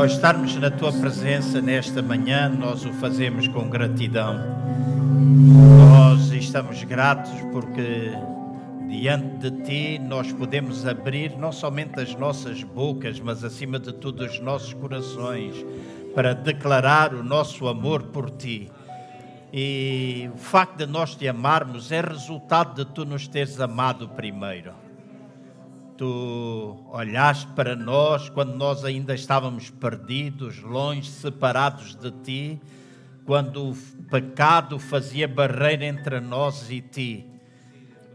Ao estarmos na tua presença nesta manhã, nós o fazemos com gratidão. Nós estamos gratos porque diante de ti nós podemos abrir não somente as nossas bocas, mas acima de tudo os nossos corações para declarar o nosso amor por ti. E o facto de nós te amarmos é resultado de tu nos teres amado primeiro tu olhaste para nós quando nós ainda estávamos perdidos, longe, separados de ti, quando o pecado fazia barreira entre nós e ti.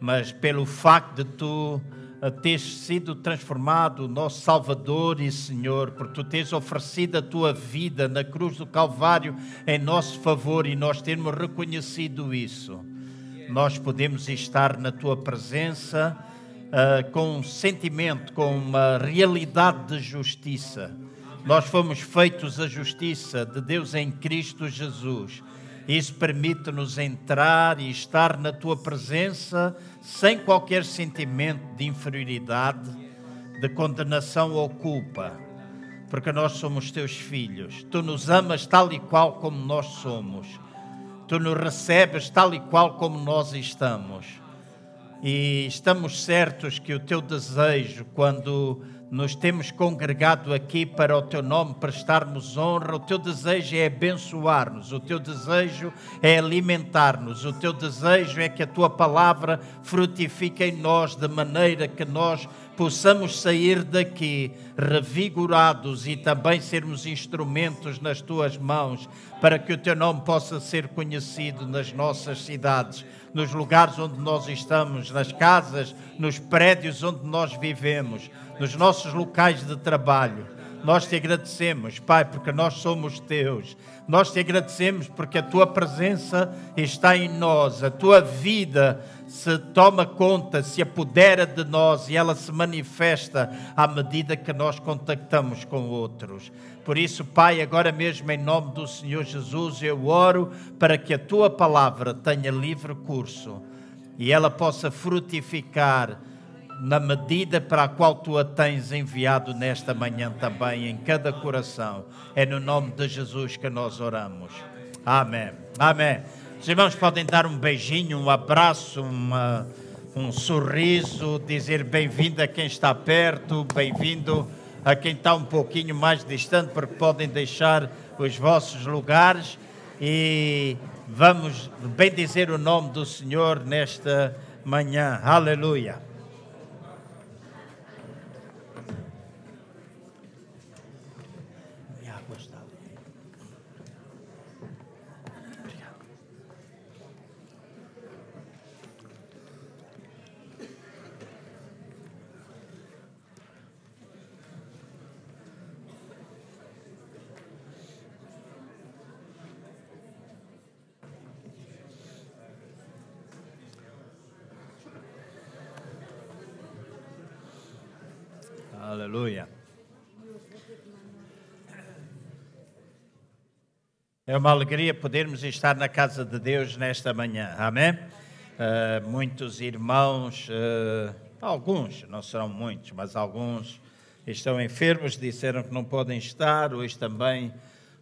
Mas pelo facto de tu eh, teres sido transformado, nosso Salvador e Senhor, porque tu tens oferecido a tua vida na cruz do Calvário em nosso favor e nós temos reconhecido isso, nós podemos estar na tua presença uh, com um sentimento, com uma realidade de justiça. Nós fomos feitos a justiça de Deus em Cristo Jesus. Isso permite-nos entrar e estar na tua presença sem qualquer sentimento de inferioridade, de condenação ou culpa, porque nós somos teus filhos. Tu nos amas tal e qual como nós somos. Tu nos recebes tal e qual como nós estamos. E estamos certos que o teu desejo, quando nos temos congregado aqui para o teu nome prestarmos honra, o teu desejo é abençoar-nos, o teu desejo é alimentar-nos, o teu desejo é que a tua palavra frutifique em nós de maneira que nós possamos sair daqui revigorados e também sermos instrumentos nas tuas mãos para que o teu nome possa ser conhecido nas nossas cidades nos lugares onde nós estamos, nas casas, nos prédios onde nós vivemos, nos nossos locais de trabalho. Nós te agradecemos, Pai, porque nós somos teus. Nós te agradecemos porque a tua presença está em nós, a tua vida se toma conta, se apodera de nós e ela se manifesta à medida que nós contactamos com outros. Por isso, Pai, agora mesmo em nome do Senhor Jesus, eu oro para que a tua palavra tenha livre curso e ela possa frutificar na medida para a qual tu a tens enviado nesta manhã também em cada coração. É no nome de Jesus que nós oramos. Amém. Amém. Os irmãos podem dar um beijinho, um abraço, uma, um sorriso, dizer bem-vindo a quem está perto, bem-vindo a quem está um pouquinho mais distante, porque podem deixar os vossos lugares e vamos bem dizer o nome do Senhor nesta manhã. Aleluia. Aleluia. É uma alegria podermos estar na casa de Deus nesta manhã. Amém? Uh, muitos irmãos, uh, alguns, não serão muitos, mas alguns estão enfermos, disseram que não podem estar. Hoje também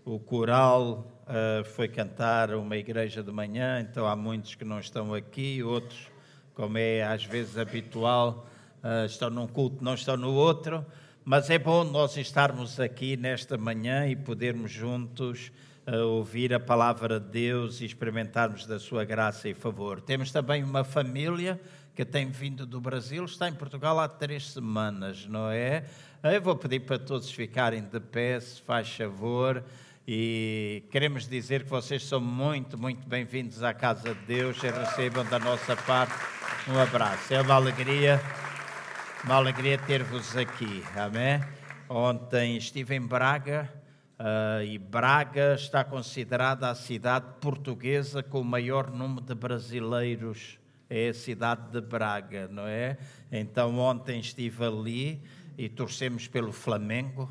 o coral uh, foi cantar uma igreja de manhã, então há muitos que não estão aqui, outros, como é às vezes habitual, estão num culto, não estão no outro, mas é bom nós estarmos aqui nesta manhã e podermos juntos uh, ouvir a palavra de Deus e experimentarmos da sua graça e favor. Temos também uma família que tem vindo do Brasil, está em Portugal há três semanas, não é? Eu vou pedir para todos ficarem de pé, se faz favor. E queremos dizer que vocês são muito, muito bem-vindos à casa de Deus e recebam da nossa parte um abraço. É uma alegria uma alegria ter-vos aqui, amém? Ontem estive em Braga uh, e Braga está considerada a cidade portuguesa com o maior número de brasileiros. É a cidade de Braga, não é? Então ontem estive ali e torcemos pelo Flamengo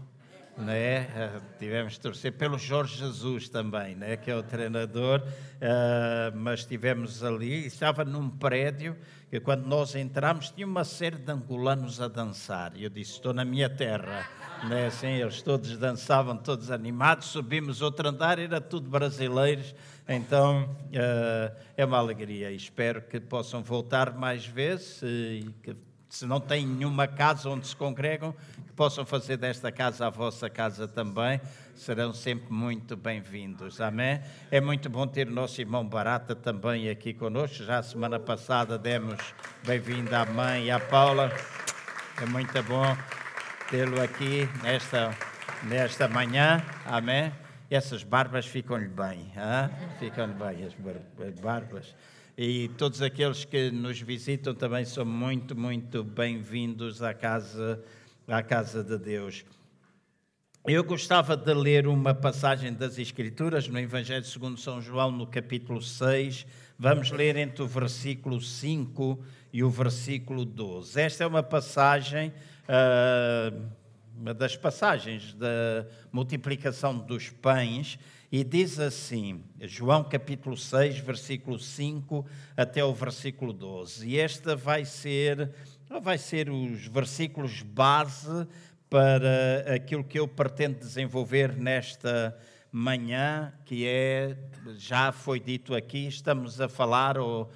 né? tivemos de torcer pelo Jorge Jesus também, né? que é o treinador, uh, mas estivemos ali, estava num prédio que quando nós entramos tinha uma série de angolanos a dançar, eu disse, estou na minha terra, né? assim, eles todos dançavam, todos animados, subimos outro andar, era tudo brasileiros, então uh, é uma alegria, espero que possam voltar mais vezes, e que se não têm nenhuma casa onde se congregam, que possam fazer desta casa a vossa casa também, serão sempre muito bem-vindos. Amém? É muito bom ter o nosso irmão Barata também aqui conosco. Já a semana passada demos bem-vindo à mãe e à Paula. É muito bom tê-lo aqui nesta, nesta manhã. Amém? Essas barbas ficam-lhe bem. Ficam-lhe bem, as barbas e todos aqueles que nos visitam também são muito, muito bem-vindos à casa, à casa de Deus. Eu gostava de ler uma passagem das Escrituras no Evangelho segundo São João, no capítulo 6. Vamos ler entre o versículo 5 e o versículo 12. Esta é uma passagem, uh, uma das passagens da multiplicação dos pães, e diz assim, João capítulo 6, versículo 5 até o versículo 12. E esta vai ser, vai ser os versículos base para aquilo que eu pretendo desenvolver nesta manhã, que é, já foi dito aqui, estamos a falar ou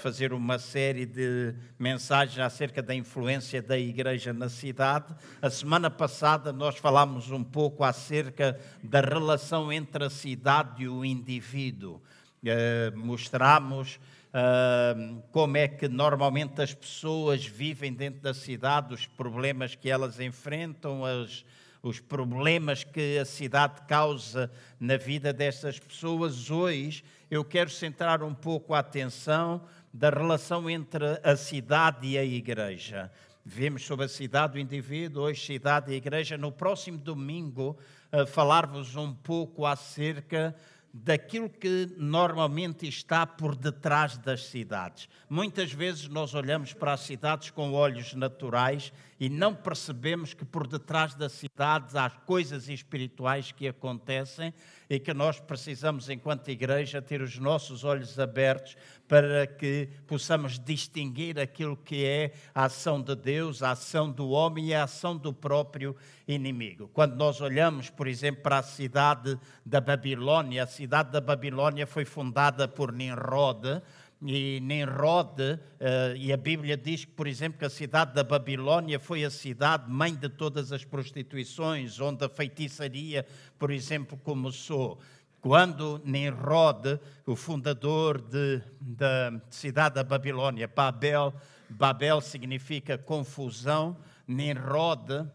fazer uma série de mensagens acerca da influência da igreja na cidade. A semana passada nós falámos um pouco acerca da relação entre a cidade e o indivíduo. Uh, mostramos uh, como é que normalmente as pessoas vivem dentro da cidade, os problemas que elas enfrentam, as, os problemas que a cidade causa na vida dessas pessoas. Hoje eu quero centrar um pouco a atenção da relação entre a cidade e a igreja. Vimos sobre a cidade do indivíduo, hoje cidade e igreja. No próximo domingo, uh, falar-vos um pouco acerca daquilo que normalmente está por detrás das cidades. Muitas vezes nós olhamos para as cidades com olhos naturais e não percebemos que por detrás das cidades há coisas espirituais que acontecem e que nós precisamos, enquanto igreja, ter os nossos olhos abertos para que possamos distinguir aquilo que é a ação de Deus, a ação do homem e a ação do próprio inimigo. Quando nós olhamos, por exemplo, para a cidade da Babilônia, a cidade da Babilônia foi fundada por Nimrod, e Nimrod, uh, e a Bíblia diz que, por exemplo, que a cidade da Babilônia foi a cidade mãe de todas as prostituições, onde a feitiçaria, por exemplo, começou. Quando Nimrod, o fundador de, da cidade da Babilônia, Babel, Babel significa confusão, Nimrod uh,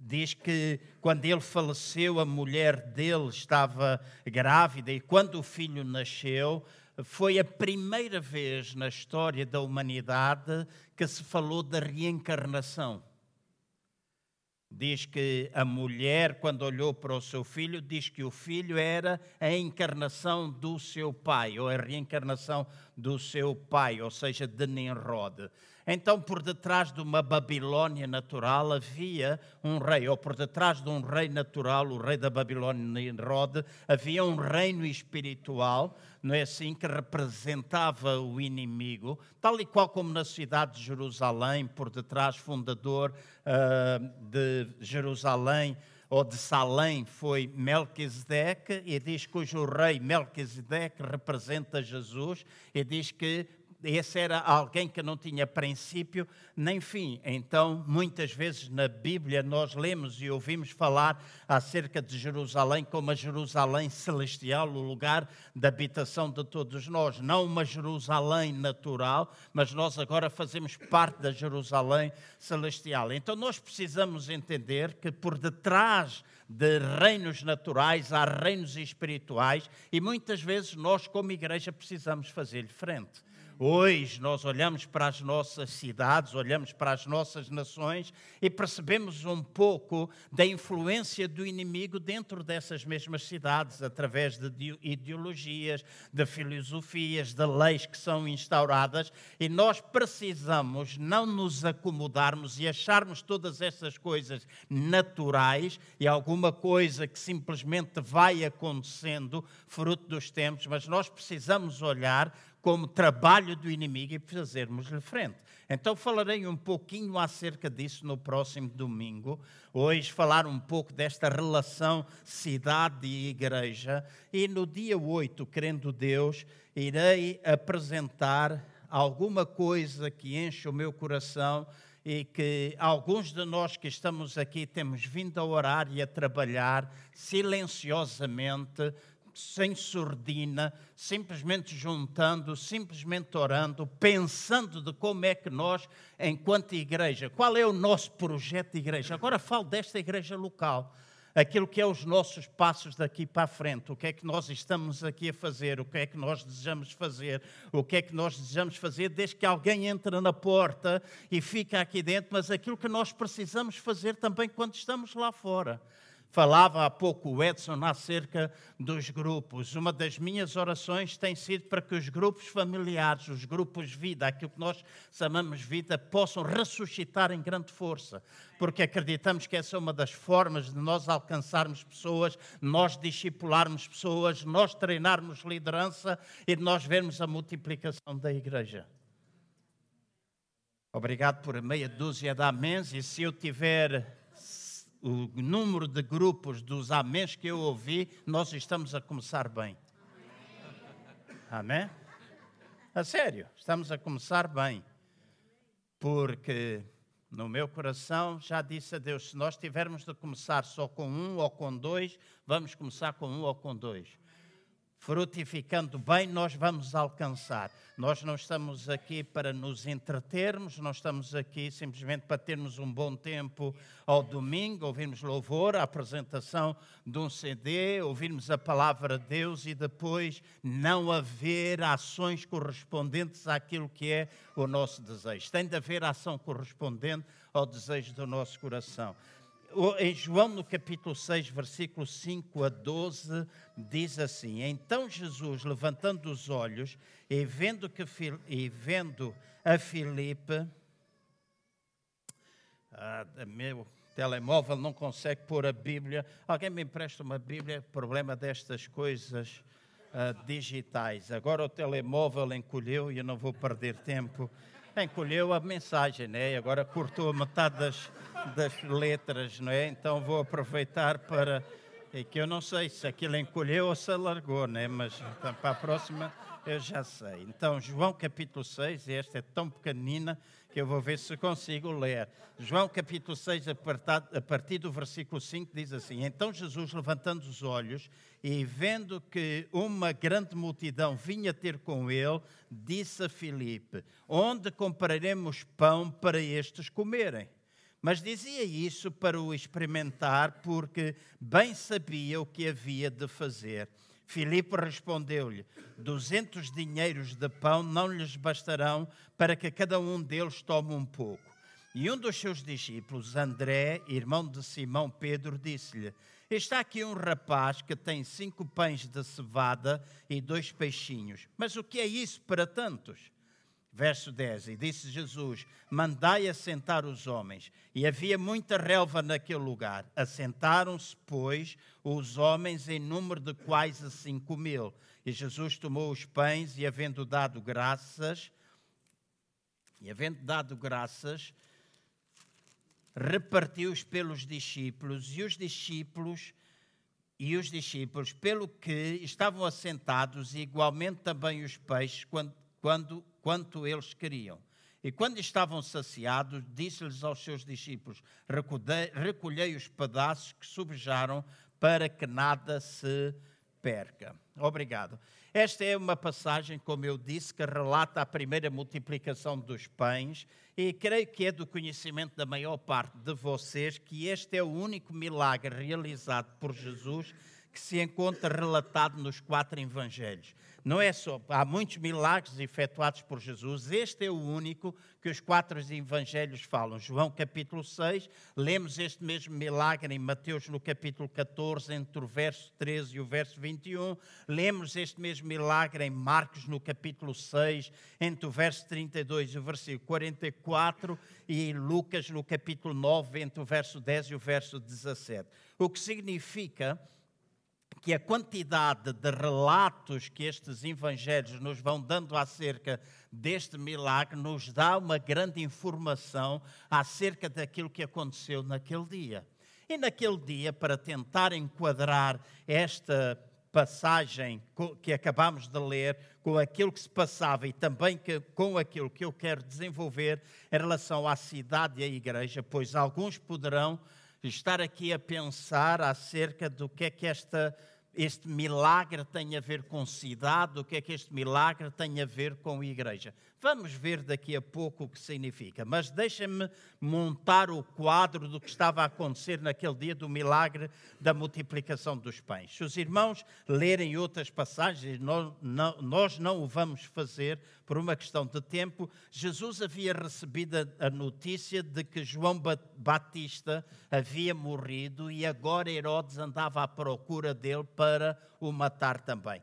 diz que quando ele faleceu, a mulher dele estava grávida e quando o filho nasceu, foi a primeira vez na história da humanidade que se falou da reencarnação. Diz que a mulher, quando olhou para o seu filho, diz que o filho era a encarnação do seu pai, ou a reencarnação do seu pai, ou seja, de Nimrod. Então, por detrás de uma Babilônia natural havia um rei, ou por detrás de um rei natural, o rei da Babilônia, Nimrod, havia um reino espiritual, não é assim, que representava o inimigo, tal e qual como na cidade de Jerusalém, por detrás, fundador uh, de Jerusalém, ou de Salém foi Melquisedeque, e diz que o rei Melquisedeque representa Jesus, e diz que esse era alguém que não tinha princípio nem fim. Então, muitas vezes na Bíblia nós lemos e ouvimos falar acerca de Jerusalém como a Jerusalém celestial, o lugar da habitação de todos nós. Não uma Jerusalém natural, mas nós agora fazemos parte da Jerusalém celestial. Então, nós precisamos entender que por detrás de reinos naturais há reinos espirituais e muitas vezes nós, como igreja, precisamos fazer-lhe frente. Hoje nós olhamos para as nossas cidades, olhamos para as nossas nações e percebemos um pouco da influência do inimigo dentro dessas mesmas cidades, através de ideologias, de filosofias, de leis que são instauradas, e nós precisamos não nos acomodarmos e acharmos todas essas coisas naturais e alguma coisa que simplesmente vai acontecendo fruto dos tempos, mas nós precisamos olhar como trabalho do inimigo e fazermos-lhe frente. Então falarei um pouquinho acerca disso no próximo domingo. Hoje falar um pouco desta relação cidade e igreja. E no dia 8, querendo Deus, irei apresentar alguma coisa que enche o meu coração e que alguns de nós que estamos aqui temos vindo a orar e a trabalhar silenciosamente sem surdina, simplesmente juntando, simplesmente orando, pensando de como é que nós, enquanto igreja, qual é o nosso projeto de igreja. Agora falo desta igreja local, aquilo que é os nossos passos daqui para a frente, o que é que nós estamos aqui a fazer, o que é que nós desejamos fazer, o que é que nós desejamos fazer desde que alguém entra na porta e fica aqui dentro, mas aquilo que nós precisamos fazer também quando estamos lá fora. Falava há pouco o Edson acerca dos grupos. Uma das minhas orações tem sido para que os grupos familiares, os grupos vida, aquilo que nós chamamos vida, possam ressuscitar em grande força. Porque acreditamos que essa é uma das formas de nós alcançarmos pessoas, nós discipularmos pessoas, nós treinarmos liderança e de nós vermos a multiplicação da igreja. Obrigado por meia dúzia de améns e se eu tiver o número de grupos dos amém que eu ouvi, nós estamos a começar bem. Amém? A sério, estamos a começar bem. Porque no meu coração já disse a Deus: se nós tivermos de começar só com um ou com dois, vamos começar com um ou com dois frutificando bem, nós vamos alcançar. Nós não estamos aqui para nos entretermos, não estamos aqui simplesmente para termos um bom tempo ao domingo, ouvirmos louvor, a apresentação de um CD, ouvirmos a palavra de Deus e depois não haver ações correspondentes àquilo que é o nosso desejo. Tem de haver ação correspondente ao desejo do nosso coração em João, no capítulo 6, versículo 5 a 12, diz assim: Então Jesus, levantando os olhos e vendo, que, e vendo a Filipe, ah, meu telemóvel não consegue pôr a Bíblia. Alguém me empresta uma Bíblia? Problema destas coisas ah, digitais. Agora o telemóvel encolheu e eu não vou perder tempo. Encolheu a mensagem, né? Agora cortou metade das das letras, não é? Então vou aproveitar para. É que eu não sei se aquilo encolheu ou se alargou, né? mas então, para a próxima eu já sei. Então, João capítulo 6, e esta é tão pequenina que eu vou ver se consigo ler. João capítulo 6, a partir do versículo 5, diz assim: Então Jesus, levantando os olhos e vendo que uma grande multidão vinha ter com ele, disse a Filipe: Onde compraremos pão para estes comerem? Mas dizia isso para o experimentar, porque bem sabia o que havia de fazer. Filipe respondeu-lhe: Duzentos dinheiros de pão não lhes bastarão para que cada um deles tome um pouco. E um dos seus discípulos, André, irmão de Simão Pedro, disse-lhe: Está aqui um rapaz que tem cinco pães de cevada e dois peixinhos. Mas o que é isso para tantos? Verso 10: E disse Jesus: Mandai assentar os homens. E havia muita relva naquele lugar. Assentaram-se, pois, os homens em número de quase cinco mil. E Jesus tomou os pães e, havendo dado graças, e havendo dado graças, repartiu-os pelos discípulos, e os discípulos e os discípulos, pelo que estavam assentados, e igualmente também os peixes, quando, quando quanto eles queriam. E quando estavam saciados, disse-lhes aos seus discípulos: Recolhei os pedaços que subjaram, para que nada se perca. Obrigado. Esta é uma passagem, como eu disse, que relata a primeira multiplicação dos pães, e creio que é do conhecimento da maior parte de vocês que este é o único milagre realizado por Jesus que se encontra relatado nos quatro evangelhos. Não é só, há muitos milagres efetuados por Jesus, este é o único que os quatro evangelhos falam. João capítulo 6, lemos este mesmo milagre em Mateus no capítulo 14, entre o verso 13 e o verso 21. Lemos este mesmo milagre em Marcos no capítulo 6, entre o verso 32 e o versículo 44, e Lucas no capítulo 9, entre o verso 10 e o verso 17. O que significa que a quantidade de relatos que estes evangelhos nos vão dando acerca deste milagre nos dá uma grande informação acerca daquilo que aconteceu naquele dia. E naquele dia, para tentar enquadrar esta passagem que acabamos de ler com aquilo que se passava e também que, com aquilo que eu quero desenvolver em relação à cidade e à igreja, pois alguns poderão estar aqui a pensar acerca do que é que esta este milagre tem a ver com cidade, o que é que este milagre tem a ver com igreja. Vamos ver daqui a pouco o que significa, mas deixem-me montar o quadro do que estava a acontecer naquele dia do milagre da multiplicação dos pães. Se os irmãos lerem outras passagens, nós não, nós não o vamos fazer por uma questão de tempo. Jesus havia recebido a notícia de que João Batista havia morrido e agora Herodes andava à procura dele para o matar também.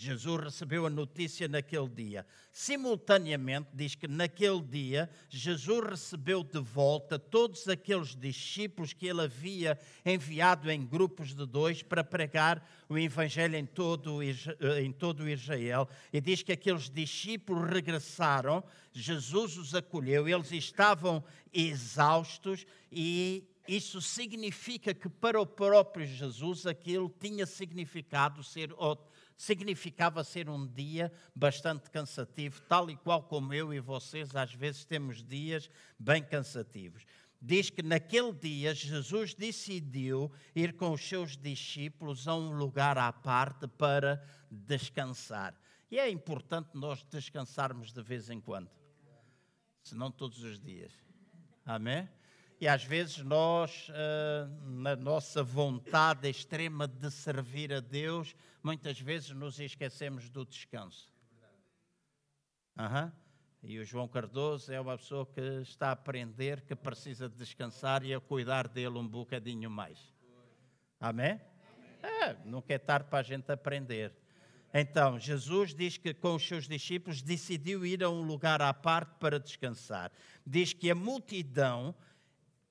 Jesus recebeu a notícia naquele dia. Simultaneamente, diz que naquele dia, Jesus recebeu de volta todos aqueles discípulos que ele havia enviado em grupos de dois para pregar o Evangelho em todo, em todo Israel. E diz que aqueles discípulos regressaram, Jesus os acolheu, eles estavam exaustos e isso significa que para o próprio Jesus aquilo tinha significado ser significava ser um dia bastante cansativo, tal e qual como eu e vocês às vezes temos dias bem cansativos. Diz que naquele dia Jesus decidiu ir com os seus discípulos a um lugar à parte para descansar. E é importante nós descansarmos de vez em quando, se não todos os dias. Amém? E às vezes nós, eh, na nossa vontade extrema de servir a Deus, muitas vezes nos esquecemos do descanso. Uhum. E o João Cardoso é uma pessoa que está a aprender que precisa de descansar e a cuidar dele um bocadinho mais. Amém? É, nunca é tarde para a gente aprender. Então, Jesus diz que com os seus discípulos decidiu ir a um lugar à parte para descansar. Diz que a multidão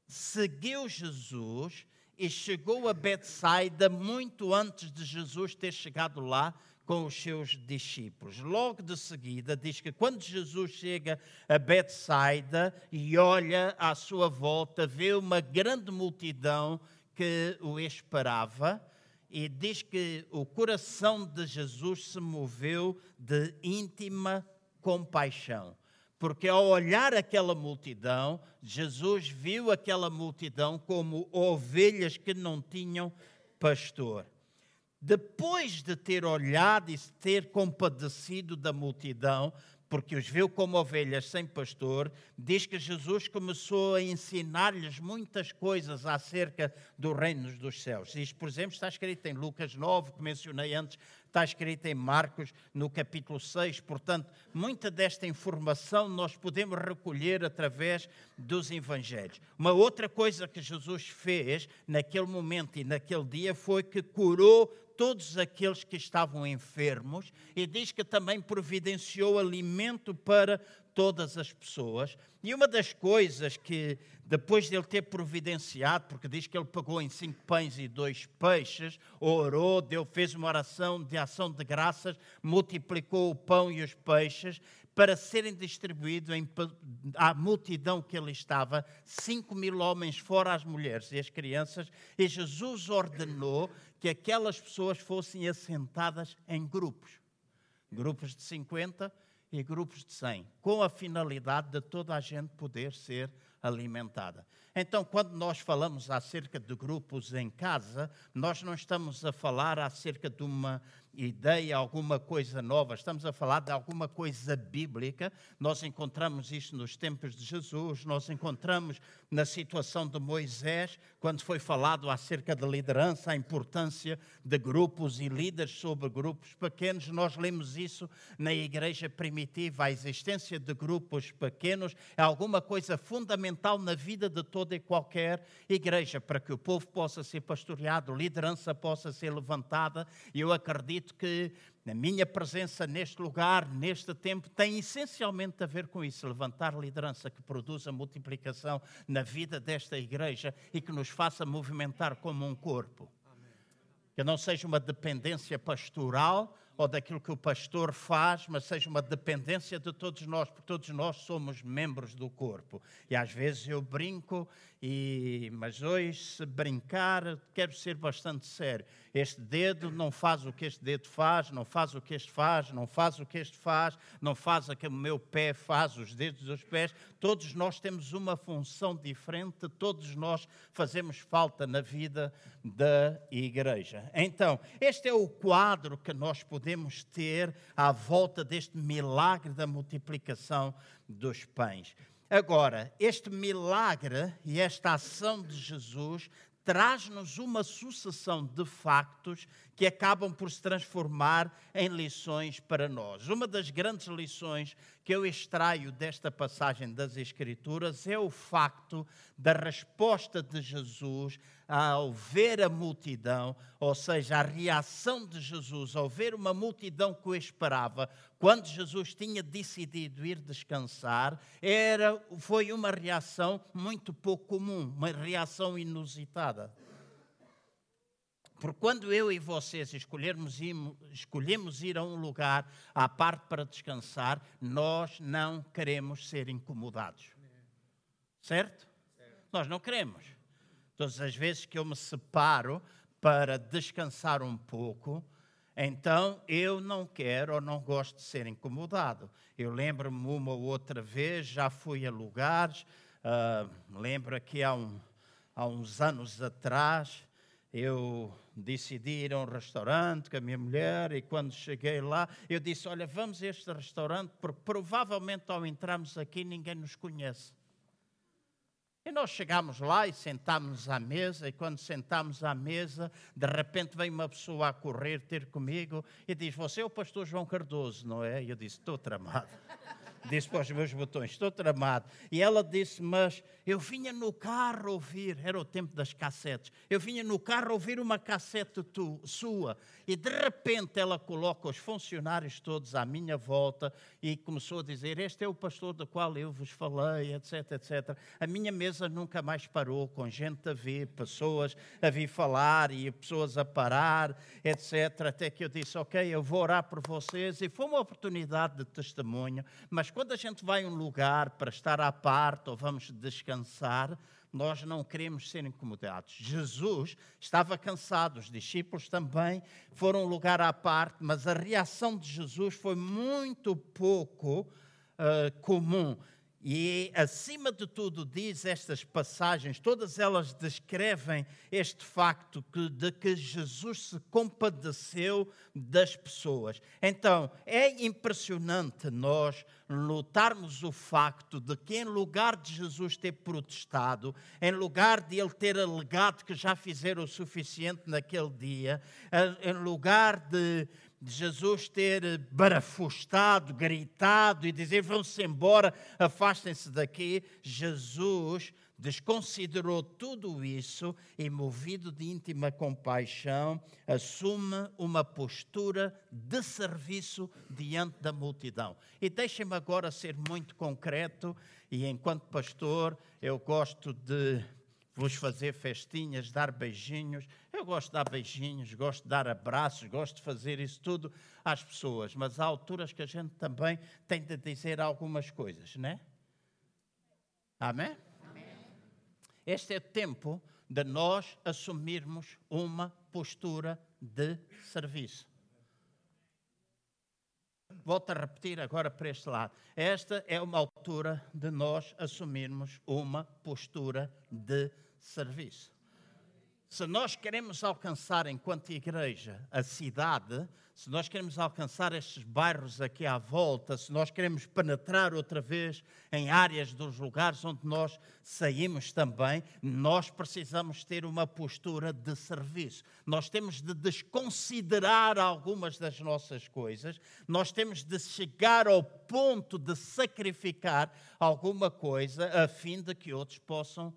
seguiu Jesus e chegou a Betsaida muito antes de Jesus ter chegado lá com os seus discípulos. Logo de seguida, diz que quando Jesus chega a Betsaida e olha à sua volta, vê uma grande multidão que o esperava e diz que o coração de Jesus se moveu de íntima compaixão porque ao olhar aquela multidão, Jesus viu aquela multidão como ovelhas que não tinham pastor. Depois de ter olhado e ter compadecido da multidão, porque os viu como ovelhas sem pastor, diz que Jesus começou a ensinar-lhes muitas coisas acerca do reino dos céus. Isto, por exemplo, está escrito em Lucas 9, que mencionei antes, está escrito em Marcos, no capítulo 6. Portanto, muita desta informação nós podemos recolher através dos evangelhos. Uma outra coisa que Jesus fez naquele momento e naquele dia foi que curou todos aqueles que estavam enfermos e diz que também providenciou alimento para todas as pessoas. E uma das coisas que, depois de ele ter providenciado, porque diz que ele pagou em cinco pães e dois peixes, orou, deu, fez uma oração de ação de graças, multiplicou o pão e os peixes para serem distribuídos à multidão que ele estava, cinco mil homens, fora as mulheres e as crianças, e Jesus ordenou que aquelas pessoas fossem assentadas em grupos, grupos de 50 e grupos de 100, com a finalidade de toda a gente poder ser alimentada. Então, quando nós falamos acerca de grupos em casa, nós não estamos a falar acerca de uma ideia, alguma coisa nova, estamos a falar de alguma coisa bíblica. Nós encontramos isto nos tempos de Jesus, nós encontramos na situação de Moisés, quando foi falado acerca da liderança, a importância de grupos e líderes sobre grupos pequenos. Nós lemos isso na igreja primitiva. A existência de grupos pequenos é alguma coisa fundamental na vida de toda e qualquer igreja, para que o povo possa ser pastoreado, liderança possa ser levantada. E eu acredito que a minha presença neste lugar, neste tempo, tem essencialmente a ver com isso: levantar liderança que produza multiplicação na vida desta igreja e que nos faça movimentar como um corpo. Amém. Que não seja uma dependência pastoral ou daquilo que o pastor faz, mas seja uma dependência de todos nós, porque todos nós somos membros do corpo. E às vezes eu brinco, e, mas hoje, se brincar, quero ser bastante sério. Este dedo não faz o que este dedo faz, não faz o que este faz, não faz o que este faz, não faz o que o meu pé faz, os dedos dos pés. Todos nós temos uma função diferente, todos nós fazemos falta na vida da igreja. Então, este é o quadro que nós podemos ter à volta deste milagre da multiplicação dos pães. Agora, este milagre e esta ação de Jesus traz-nos uma sucessão de factos que acabam por se transformar em lições para nós. Uma das grandes lições que eu extraio desta passagem das Escrituras é o facto da resposta de Jesus ao ver a multidão, ou seja, a reação de Jesus ao ver uma multidão que o esperava, quando Jesus tinha decidido ir descansar, era, foi uma reação muito pouco comum, uma reação inusitada. Porque quando eu e vocês escolhermos ir, escolhemos ir a um lugar à parte para descansar, nós não queremos ser incomodados. Certo? certo? Nós não queremos. Todas as vezes que eu me separo para descansar um pouco, então eu não quero ou não gosto de ser incomodado. Eu lembro-me uma ou outra vez, já fui a lugares, uh, lembro que há, um, há uns anos atrás, eu decidi ir a um restaurante com a minha mulher e quando cheguei lá, eu disse: Olha, vamos a este restaurante, porque provavelmente ao entrarmos aqui ninguém nos conhece. E nós chegámos lá e sentámos à mesa, e quando sentámos à mesa, de repente vem uma pessoa a correr ter comigo e diz: Você é o pastor João Cardoso, não é? E eu disse: Estou tramado disse para os meus botões: Estou tramado. E ela disse: Mas eu vinha no carro ouvir, era o tempo das cassetes, eu vinha no carro ouvir uma cassete tu, sua. E de repente ela coloca os funcionários todos à minha volta e começou a dizer: Este é o pastor do qual eu vos falei, etc, etc. A minha mesa nunca mais parou, com gente a vir, pessoas a vir falar e pessoas a parar, etc. Até que eu disse: Ok, eu vou orar por vocês. E foi uma oportunidade de testemunho, mas quando a gente vai a um lugar para estar à parte ou vamos descansar, nós não queremos ser incomodados. Jesus estava cansado, os discípulos também foram um lugar à parte, mas a reação de Jesus foi muito pouco uh, comum. E, acima de tudo, diz estas passagens, todas elas descrevem este facto que, de que Jesus se compadeceu das pessoas. Então, é impressionante nós lutarmos o facto de que, em lugar de Jesus ter protestado, em lugar de ele ter alegado que já fizeram o suficiente naquele dia, em lugar de de Jesus ter barafustado, gritado e dizer vão-se embora, afastem-se daqui, Jesus desconsiderou tudo isso e, movido de íntima compaixão, assume uma postura de serviço diante da multidão. E deixem-me agora ser muito concreto, e enquanto pastor, eu gosto de vos fazer festinhas, dar beijinhos. Eu gosto de dar beijinhos, gosto de dar abraços, gosto de fazer isso tudo às pessoas, mas há alturas que a gente também tem de dizer algumas coisas, né? Amém? Amém. Este é tempo de nós assumirmos uma postura de serviço. Volto a repetir agora para este lado. Esta é uma altura de nós assumirmos uma postura de serviço. Se nós queremos alcançar, enquanto igreja, a cidade, se nós queremos alcançar estes bairros aqui à volta, se nós queremos penetrar outra vez em áreas dos lugares onde nós saímos também, nós precisamos ter uma postura de serviço. Nós temos de desconsiderar algumas das nossas coisas, nós temos de chegar ao ponto de sacrificar alguma coisa a fim de que outros possam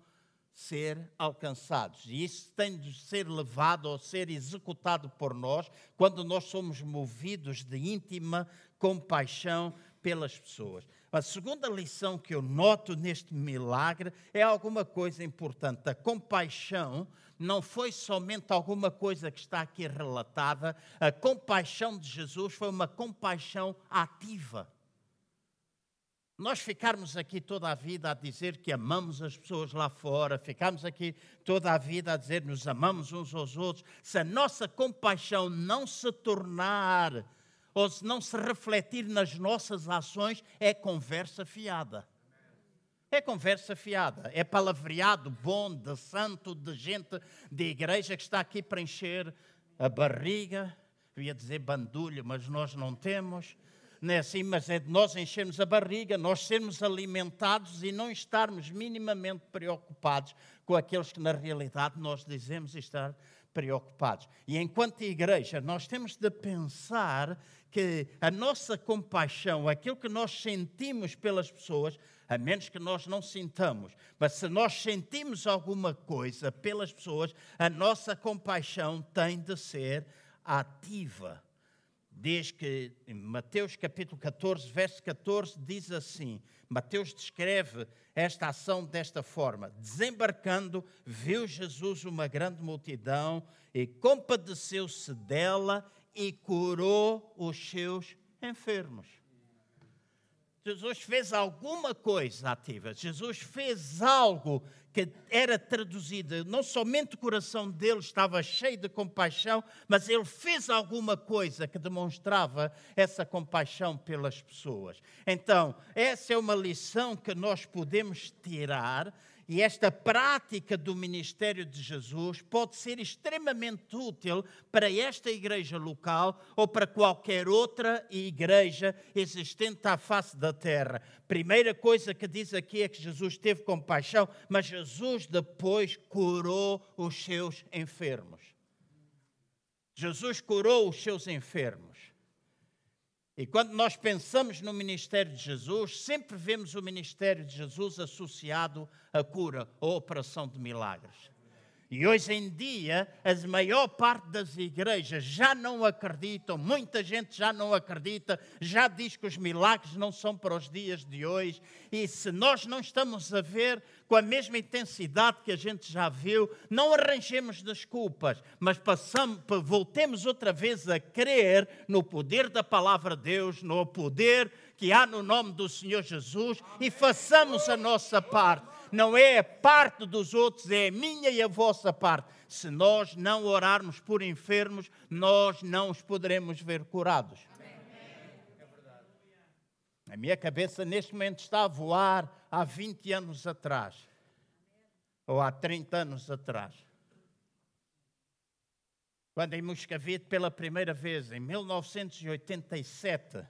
ser alcançados. E isso tem de ser levado ou ser executado por nós quando nós somos movidos de íntima compaixão pelas pessoas. A segunda lição que eu noto neste milagre é alguma coisa importante. A compaixão não foi somente alguma coisa que está aqui relatada, a compaixão de Jesus foi uma compaixão ativa nós ficarmos aqui toda a vida a dizer que amamos as pessoas lá fora, ficarmos aqui toda a vida a dizer nos amamos uns aos outros, se a nossa compaixão não se tornar ou se não se refletir nas nossas ações, é conversa fiada. É conversa fiada, é palavreado bom de santo, de gente de igreja que está aqui para encher a barriga. Eu ia dizer bandulho, mas nós não temos não é assim, mas é de nós enchermos a barriga, nós sermos alimentados e não estarmos minimamente preocupados com aqueles que na realidade nós dizemos estar preocupados. E enquanto igreja, nós temos de pensar que a nossa compaixão, aquilo que nós sentimos pelas pessoas, a menos que nós não sintamos, mas se nós sentimos alguma coisa pelas pessoas, a nossa compaixão tem de ser ativa diz que em Mateus capítulo 14, verso 14, diz assim: Mateus descreve esta ação desta forma: desembarcando, viu Jesus uma grande multidão e compadeceu-se dela e curou os seus enfermos. Jesus fez alguma coisa ativa, Jesus fez algo que era traduzido, não somente o coração dele estava cheio de compaixão, mas ele fez alguma coisa que demonstrava essa compaixão pelas pessoas. Então, essa é uma lição que nós podemos tirar e esta prática do ministério de Jesus pode ser extremamente útil para esta igreja local ou para qualquer outra igreja existente à face da terra. Primeira coisa que diz aqui é que Jesus teve compaixão, mas Jesus depois curou os seus enfermos. Jesus curou os seus enfermos. E quando nós pensamos no ministério de Jesus, sempre vemos o ministério de Jesus associado à cura ou operação de milagres. E hoje em dia, a maior parte das igrejas já não acreditam, muita gente já não acredita, já diz que os milagres não são para os dias de hoje. E se nós não estamos a ver com a mesma intensidade que a gente já viu, não arranjemos desculpas, mas passamos, voltemos outra vez a crer no poder da palavra de Deus, no poder que há no nome do Senhor Jesus e façamos a nossa parte não é a parte dos outros, é a minha e a vossa parte. Se nós não orarmos por enfermos, nós não os poderemos ver curados. A minha cabeça neste momento está a voar há 20 anos atrás, ou há 30 anos atrás. Quando em Moscavite, pela primeira vez, em 1987,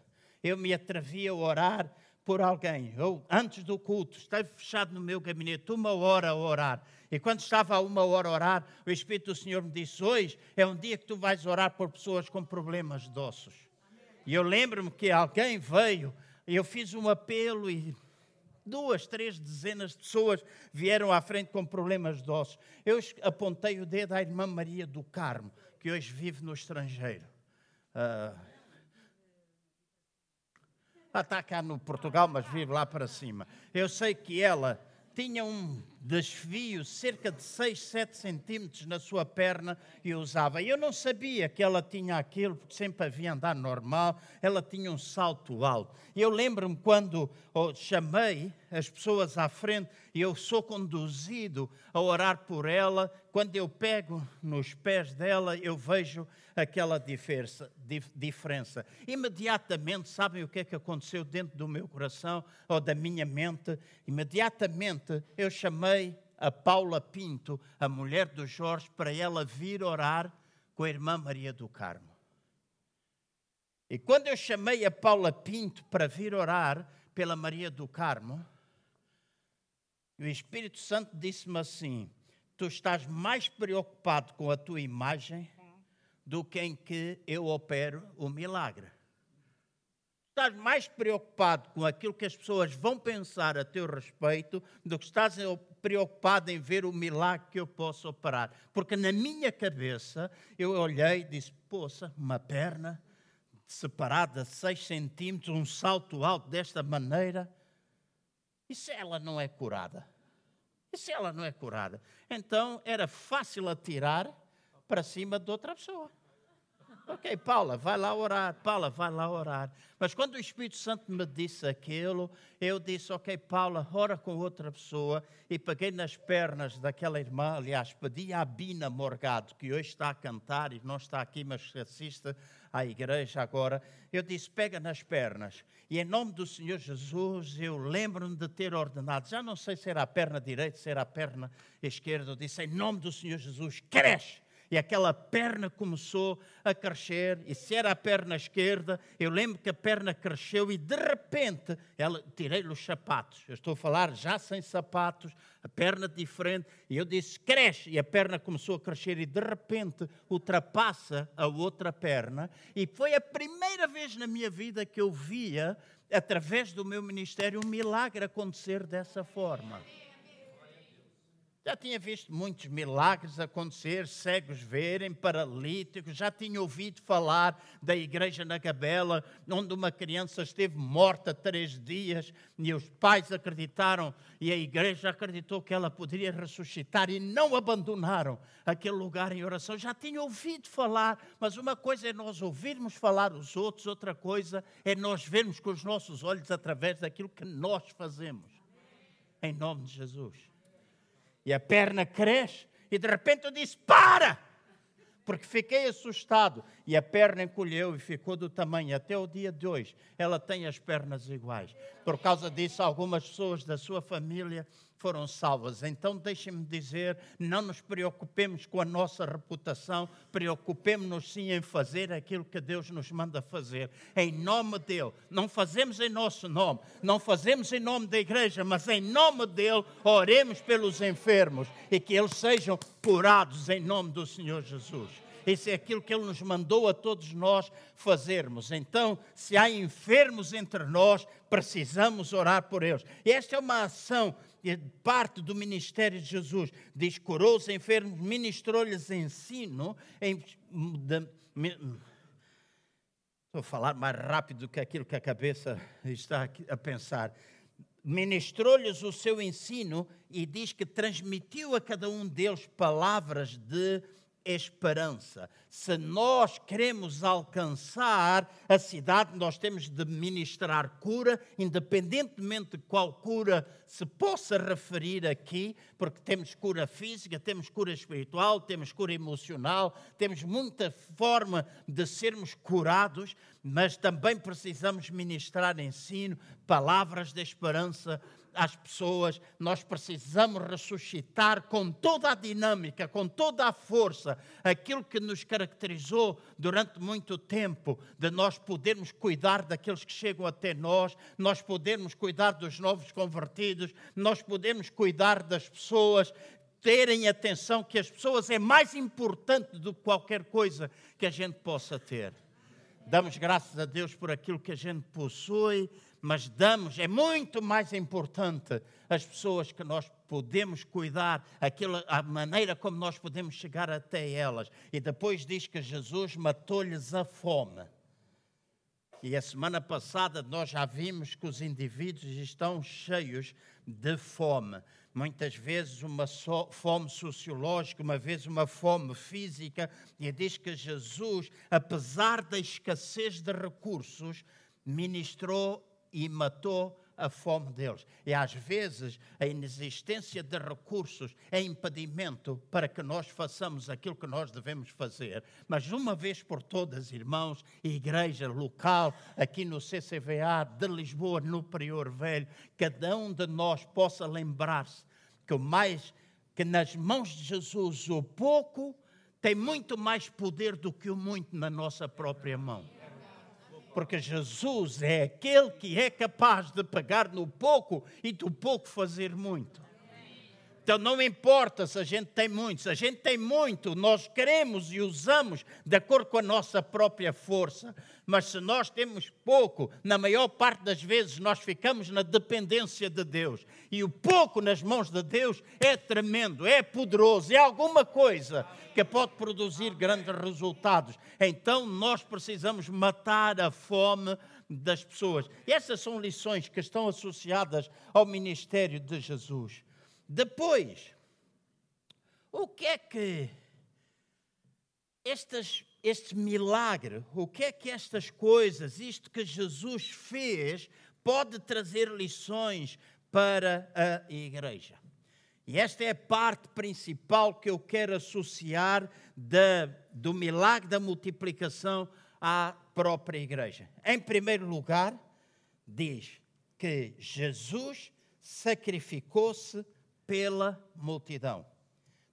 eu me atrevi a orar por alguém. Eu, antes do culto, esteve fechado no meu gabinete uma hora a orar. E quando estava a uma hora a orar, o Espírito do Senhor me disse: Hoje é um dia que tu vais orar por pessoas com problemas de ossos. E eu lembro-me que alguém veio, e eu fiz um apelo e duas, três dezenas de pessoas vieram à frente com problemas de ossos. Eu apontei o dedo à irmã Maria do Carmo, que hoje vive no estrangeiro. Uh, está cá no Portugal, mas vive lá para cima. Eu sei que ela tinha um desvio cerca de 6, 7 centímetros na sua perna e usava. Eu não sabia que ela tinha aquilo, porque sempre havia andar normal, ela tinha um salto alto. Eu lembro-me quando oh, chamei as pessoas à frente e eu sou conduzido a orar por ela, quando eu pego nos pés dela, eu vejo aquela diferença, diferença. Imediatamente, sabem o que é que aconteceu dentro do meu coração ou da minha mente? Imediatamente eu chamei a Paula Pinto, a mulher do Jorge, para ela vir orar com a irmã Maria do Carmo. E quando eu chamei a Paula Pinto para vir orar pela Maria do Carmo, o Espírito Santo disse-me assim: Tu estás mais preocupado com a tua imagem do que em que eu opero o milagre. Estás mais preocupado com aquilo que as pessoas vão pensar a teu respeito do que estás preocupado em ver o milagre que eu posso operar. Porque na minha cabeça eu olhei e disse: Poça, uma perna separada 6 centímetros, um salto alto desta maneira. E se ela não é curada? E se ela não é curada? Então era fácil atirar para cima de outra pessoa. Ok, Paula, vai lá orar. Paula, vai lá orar. Mas quando o Espírito Santo me disse aquilo, eu disse: Ok, Paula, ora com outra pessoa. E peguei nas pernas daquela irmã. Aliás, pedi à Bina Morgado, que hoje está a cantar e não está aqui, mas assiste à igreja agora. Eu disse: Pega nas pernas. E em nome do Senhor Jesus, eu lembro-me de ter ordenado. Já não sei se era a perna direita, se era a perna esquerda. Eu disse: Em nome do Senhor Jesus, cresce e aquela perna começou a crescer, e se era a perna esquerda, eu lembro que a perna cresceu e de repente ela tirei-lhe os sapatos. Eu estou a falar já sem sapatos, a perna diferente, e eu disse: cresce, e a perna começou a crescer e de repente ultrapassa a outra perna, e foi a primeira vez na minha vida que eu via através do meu ministério um milagre acontecer dessa forma. Já tinha visto muitos milagres acontecer, cegos verem, paralíticos, já tinha ouvido falar da igreja na Gabela, onde uma criança esteve morta três dias e os pais acreditaram e a igreja acreditou que ela poderia ressuscitar e não abandonaram aquele lugar em oração. Já tinha ouvido falar, mas uma coisa é nós ouvirmos falar os outros, outra coisa é nós vermos com os nossos olhos através daquilo que nós fazemos. Em nome de Jesus. E a perna cresce, e de repente eu disse: Para! Porque fiquei assustado. E a perna encolheu e ficou do tamanho. Até o dia de hoje, ela tem as pernas iguais. Por causa disso, algumas pessoas da sua família foram salvas. Então, deixem-me dizer: não nos preocupemos com a nossa reputação, preocupemos-nos sim em fazer aquilo que Deus nos manda fazer. Em nome dele. Não fazemos em nosso nome, não fazemos em nome da igreja, mas em nome dele, oremos pelos enfermos e que eles sejam curados em nome do Senhor Jesus. Isso é aquilo que Ele nos mandou a todos nós fazermos. Então, se há enfermos entre nós, precisamos orar por eles. E esta é uma ação parte do ministério de Jesus. Diz: curou os enfermos, ministrou-lhes ensino. Em, de, me, a falar mais rápido do que aquilo que a cabeça está a pensar ministrou-lhes o seu ensino e diz que transmitiu a cada um deles palavras de esperança. Se nós queremos alcançar a cidade, nós temos de ministrar cura, independentemente de qual cura se possa referir aqui, porque temos cura física, temos cura espiritual, temos cura emocional, temos muita forma de sermos curados, mas também precisamos ministrar ensino, palavras de esperança às pessoas, nós precisamos ressuscitar com toda a dinâmica, com toda a força, aquilo que nos caracterizou durante muito tempo, de nós podermos cuidar daqueles que chegam até nós, nós podermos cuidar dos novos convertidos, nós podemos cuidar das pessoas, terem atenção que as pessoas é mais importante do que qualquer coisa que a gente possa ter. Damos graças a Deus por aquilo que a gente possui mas damos, é muito mais importante as pessoas que nós podemos cuidar, aquela, a maneira como nós podemos chegar até elas. E depois diz que Jesus matou-lhes a fome. E a semana passada nós já vimos que os indivíduos estão cheios de fome. Muitas vezes uma fome sociológica, uma vez uma fome física. E diz que Jesus, apesar da escassez de recursos, ministrou e matou a fome deles. E às vezes a inexistência de recursos é impedimento para que nós façamos aquilo que nós devemos fazer. Mas uma vez por todas, irmãos, igreja local, aqui no CCVA de Lisboa, no Prior Velho, cada um de nós possa lembrar-se que o mais que nas mãos de Jesus o pouco tem muito mais poder do que o muito na nossa própria mão. Porque Jesus é aquele que é capaz de pegar no pouco e do pouco fazer muito. Então não importa se a gente tem muito, se a gente tem muito, nós queremos e usamos de acordo com a nossa própria força. Mas se nós temos pouco, na maior parte das vezes nós ficamos na dependência de Deus. E o pouco nas mãos de Deus é tremendo, é poderoso, é alguma coisa que pode produzir grandes resultados. Então nós precisamos matar a fome das pessoas. E essas são lições que estão associadas ao ministério de Jesus. Depois, o que é que estas, este milagre, o que é que estas coisas, isto que Jesus fez, pode trazer lições para a igreja? E esta é a parte principal que eu quero associar da, do milagre da multiplicação à própria igreja. Em primeiro lugar, diz que Jesus sacrificou-se pela multidão.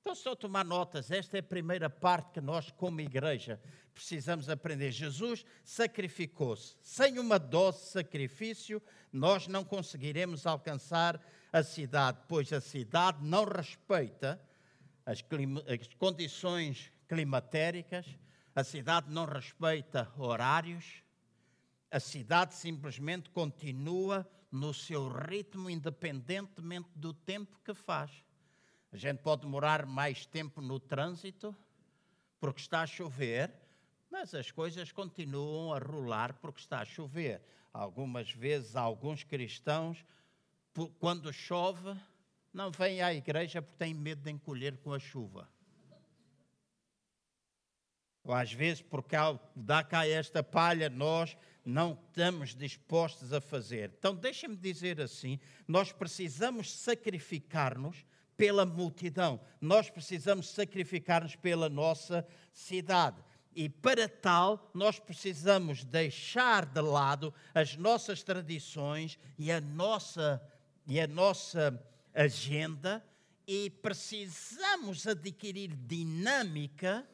Então, eu tomar notas, esta é a primeira parte que nós, como igreja, precisamos aprender. Jesus sacrificou-se. Sem uma dose de sacrifício, nós não conseguiremos alcançar a cidade, pois a cidade não respeita as, as condições climatéricas, a cidade não respeita horários, a cidade simplesmente continua no seu ritmo, independentemente do tempo que faz. A gente pode demorar mais tempo no trânsito, porque está a chover, mas as coisas continuam a rolar porque está a chover. Algumas vezes, alguns cristãos, quando chove, não vêm à igreja porque têm medo de encolher com a chuva. Ou às vezes, porque dá cá esta palha, nós não estamos dispostos a fazer. Então, deixem-me dizer assim: nós precisamos sacrificar-nos pela multidão, nós precisamos sacrificar-nos pela nossa cidade. E para tal, nós precisamos deixar de lado as nossas tradições e a nossa, e a nossa agenda e precisamos adquirir dinâmica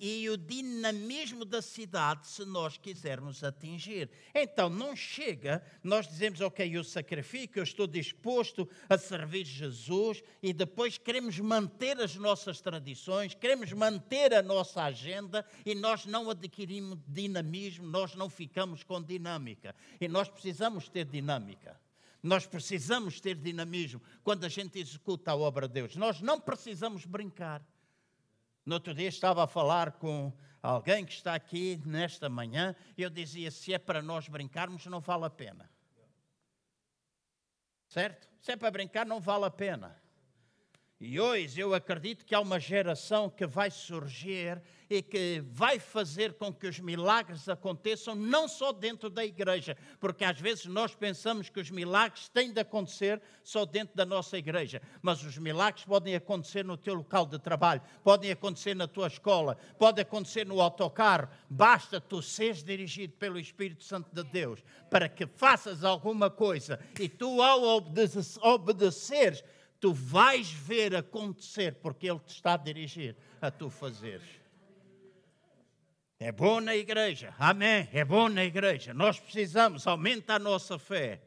e o dinamismo da cidade se nós quisermos atingir. Então não chega, nós dizemos, ok, eu sacrifico, eu estou disposto a servir Jesus e depois queremos manter as nossas tradições, queremos manter a nossa agenda e nós não adquirimos dinamismo, nós não ficamos com dinâmica. E nós precisamos ter dinâmica. Nós precisamos ter dinamismo quando a gente executa a obra de Deus. Nós não precisamos brincar. No outro dia estava a falar com alguém que está aqui nesta manhã e eu dizia: se é para nós brincarmos, não vale a pena. Certo? Se é para brincar, não vale a pena. E hoje eu acredito que há uma geração que vai surgir e que vai fazer com que os milagres aconteçam não só dentro da igreja, porque às vezes nós pensamos que os milagres têm de acontecer só dentro da nossa igreja, mas os milagres podem acontecer no teu local de trabalho, podem acontecer na tua escola, pode acontecer no autocarro, basta tu seres dirigido pelo Espírito Santo de Deus para que faças alguma coisa e tu ao obedeceres tu vais ver acontecer, porque Ele te está a dirigir a tu fazeres. É bom na igreja, amém. É bom na igreja. Nós precisamos, aumenta a nossa fé.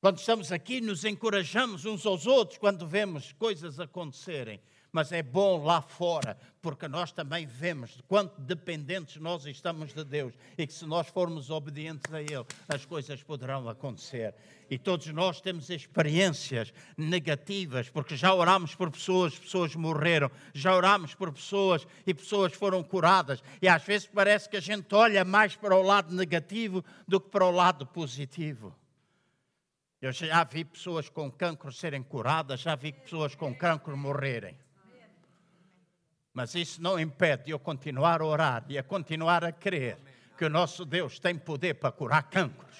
Quando estamos aqui, nos encorajamos uns aos outros quando vemos coisas acontecerem mas é bom lá fora, porque nós também vemos quanto dependentes nós estamos de Deus e que se nós formos obedientes a Ele, as coisas poderão acontecer. E todos nós temos experiências negativas, porque já orámos por pessoas, pessoas morreram, já orámos por pessoas e pessoas foram curadas, e às vezes parece que a gente olha mais para o lado negativo do que para o lado positivo. Eu já vi pessoas com cancro serem curadas, já vi pessoas com cancro morrerem. Mas isso não impede de eu continuar a orar e a continuar a crer que o nosso Deus tem poder para curar cancros.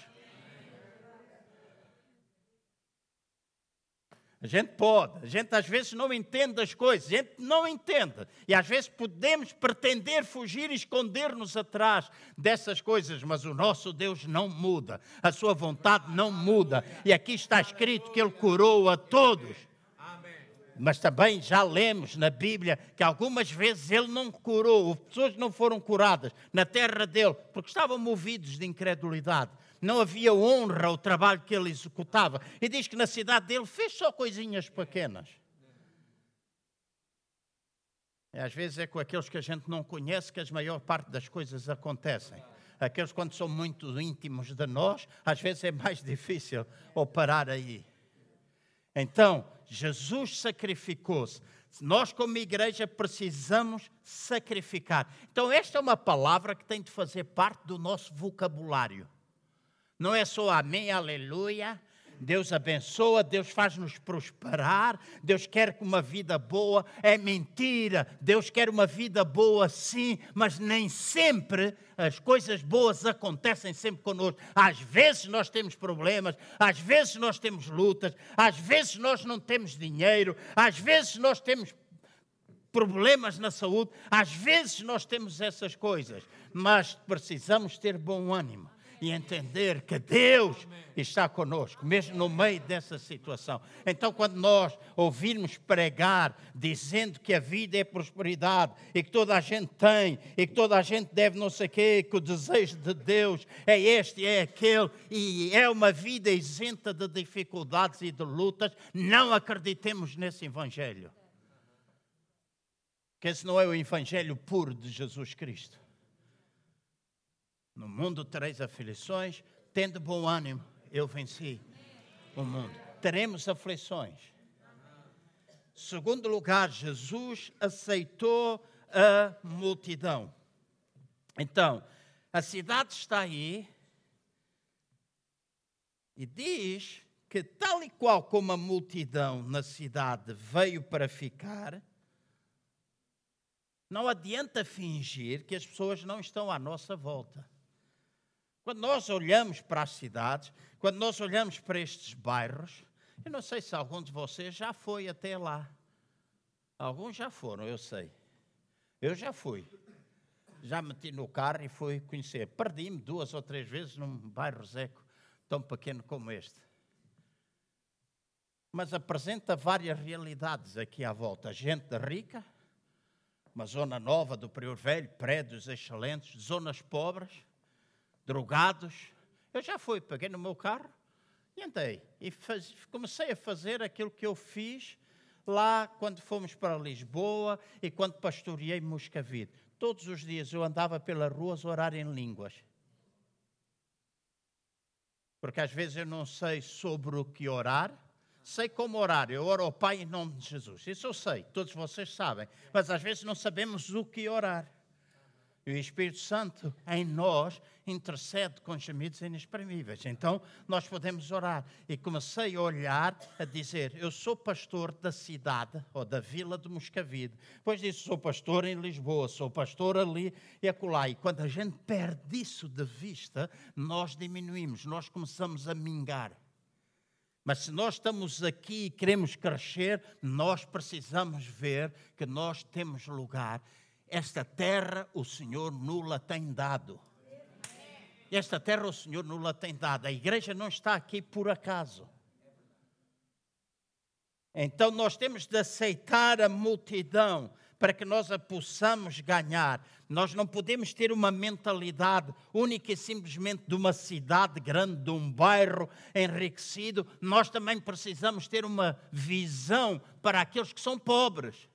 A gente pode, a gente às vezes não entende as coisas, a gente não entende. E às vezes podemos pretender fugir e esconder-nos atrás dessas coisas, mas o nosso Deus não muda, a sua vontade não muda. E aqui está escrito que Ele curou a todos Mas também já lemos na Bíblia que algumas vezes ele não curou, pessoas não foram curadas na terra dele, porque estavam movidos de incredulidade. Não havia honra ao trabalho que ele executava. E diz que na cidade dele fez só coisinhas pequenas. E às vezes é com aqueles que a gente não conhece que a maior parte das coisas acontecem. Aqueles quando são muito íntimos de nós, às vezes é mais difícil operar aí. Então, Jesus sacrificou-se. Nós, como igreja, precisamos sacrificar. Então, esta é uma palavra que tem de fazer parte do nosso vocabulário. Não é só amém, aleluia, Deus abençoa, Deus faz-nos prosperar, Deus quer uma vida boa. É mentira, Deus quer uma vida boa sim, mas nem sempre as coisas boas acontecem sempre conosco. Às vezes nós temos problemas, às vezes nós temos lutas, às vezes nós não temos dinheiro, às vezes nós temos problemas na saúde, às vezes nós temos essas coisas, mas precisamos ter bom ânimo e entender que Deus está conosco, mesmo no meio dessa situação. Então, quando nós ouvirmos pregar dizendo que a vida é prosperidade e que toda a gente tem e que toda a gente deve não sei o quê, que o desejo de Deus é este, é aquele e é uma vida isenta de dificuldades e de lutas, não acreditemos nesse Evangelho. Que esse não é o Evangelho puro de Jesus Cristo. No mundo tereis aflições, tendo bom ânimo, eu venci o mundo. Teremos aflições. Segundo lugar, Jesus aceitou a multidão. Então, a cidade está aí e diz que, tal e qual como a multidão na cidade veio para ficar, não adianta fingir que as pessoas não estão à nossa volta. Quando nós olhamos para as cidades, quando nós olhamos para estes bairros, eu não sei se algum de vocês já foi até lá. Alguns já foram, eu sei. Eu já fui. Já meti no carro e fui conhecer. Perdi-me duas ou três vezes num bairro seco tão pequeno como este. Mas apresenta várias realidades aqui à volta. Gente rica, uma zona nova do Prior Velho, prédios excelentes, zonas pobres, drogados. Eu já fui, peguei no meu carro e andei. E faz, comecei a fazer aquilo que eu fiz lá quando fomos para Lisboa e quando pastoreei Moscavide. Todos os dias eu andava pelas ruas a orar em línguas. Porque às vezes eu não sei sobre o que orar, sei como orar. Eu oro ao Pai em nome de Jesus. Isso eu sei, todos vocês sabem. Mas às vezes não sabemos o que orar. E o Espírito Santo em nós intercede com gemidos inexprimíveis. Então nós podemos orar. E comecei a olhar, a dizer: Eu sou pastor da cidade ou da vila de Moscavide. Depois disse: Sou pastor em Lisboa, sou pastor ali e acolá. E quando a gente perde isso de vista, nós diminuímos, nós começamos a mingar. Mas se nós estamos aqui e queremos crescer, nós precisamos ver que nós temos lugar esta terra o Senhor nula tem dado. Esta terra o Senhor nula tem dado. A igreja não está aqui por acaso. Então nós temos de aceitar a multidão para que nós a possamos ganhar. Nós não podemos ter uma mentalidade única e simplesmente de uma cidade grande, de um bairro enriquecido. Nós também precisamos ter uma visão para aqueles que são pobres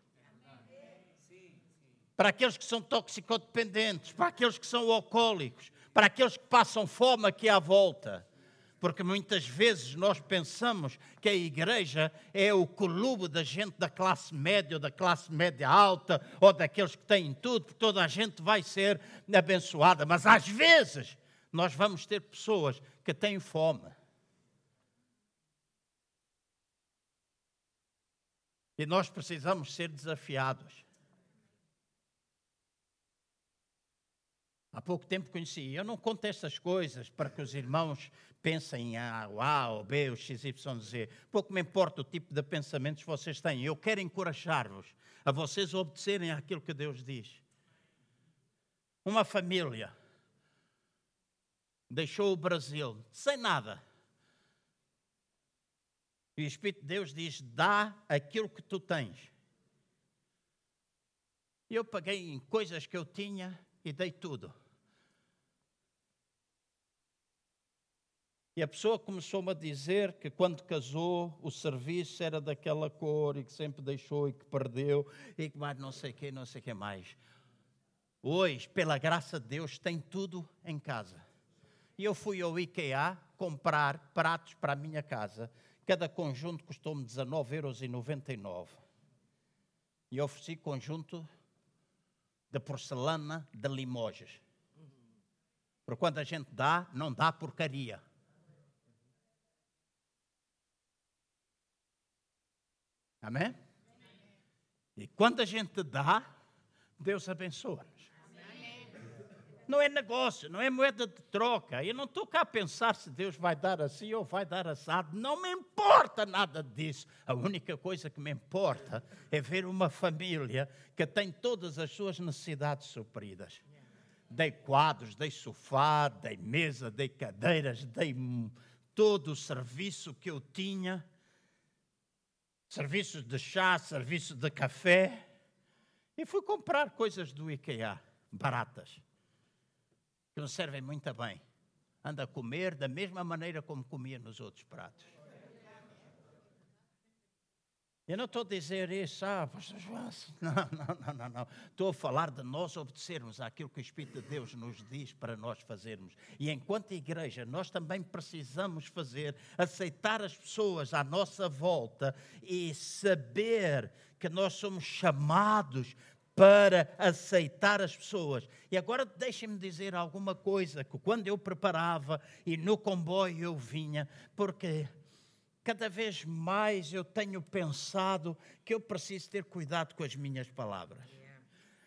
para aqueles que são toxicodependentes, para aqueles que são alcoólicos, para aqueles que passam fome aqui à volta. Porque muitas vezes nós pensamos que a igreja é o clube da gente da classe média ou da classe média alta ou daqueles que têm tudo, porque toda a gente vai ser abençoada. Mas às vezes nós vamos ter pessoas que têm fome. E nós precisamos ser desafiados. Há pouco tempo conheci. Eu não conto essas coisas para que os irmãos pensem em A, o A, o B, o X, Y, Z. Pouco me importa o tipo de pensamentos que vocês têm. Eu quero encorajar-vos a vocês obedecerem àquilo que Deus diz. Uma família deixou o Brasil sem nada. E o Espírito de Deus diz: dá aquilo que tu tens. Eu paguei em coisas que eu tinha e dei tudo. E a pessoa começou-me a dizer que quando casou o serviço era daquela cor e que sempre deixou e que perdeu e que mais não sei que, não sei que mais. Hoje, pela graça de Deus, tem tudo em casa. E eu fui ao IKEA comprar pratos para a minha casa. Cada conjunto custou-me 19,99 euros. E ofereci conjunto de porcelana de Limoges. Porque quando a gente dá, não dá porcaria. Amém? E quando a gente dá, Deus abençoa-nos. Não é negócio, não é moeda de troca. Eu não estou cá a pensar se Deus vai dar assim ou vai dar assado. Não me importa nada disso. A única coisa que me importa é ver uma família que tem todas as suas necessidades supridas. Dei quadros, dei sofá, dei mesa, dei cadeiras, dei todo o serviço que eu tinha serviços de chá, serviço de café, e fui comprar coisas do IKEA, baratas, que não servem muito bem. Anda a comer da mesma maneira como comia nos outros pratos. Eu não estou a dizer isso, ah, não, não, não, não, não. Estou a falar de nós obedecermos àquilo que o Espírito de Deus nos diz para nós fazermos. E enquanto igreja, nós também precisamos fazer, aceitar as pessoas à nossa volta e saber que nós somos chamados para aceitar as pessoas. E agora deixem-me dizer alguma coisa que quando eu preparava e no comboio eu vinha, porque cada vez mais eu tenho pensado que eu preciso ter cuidado com as minhas palavras.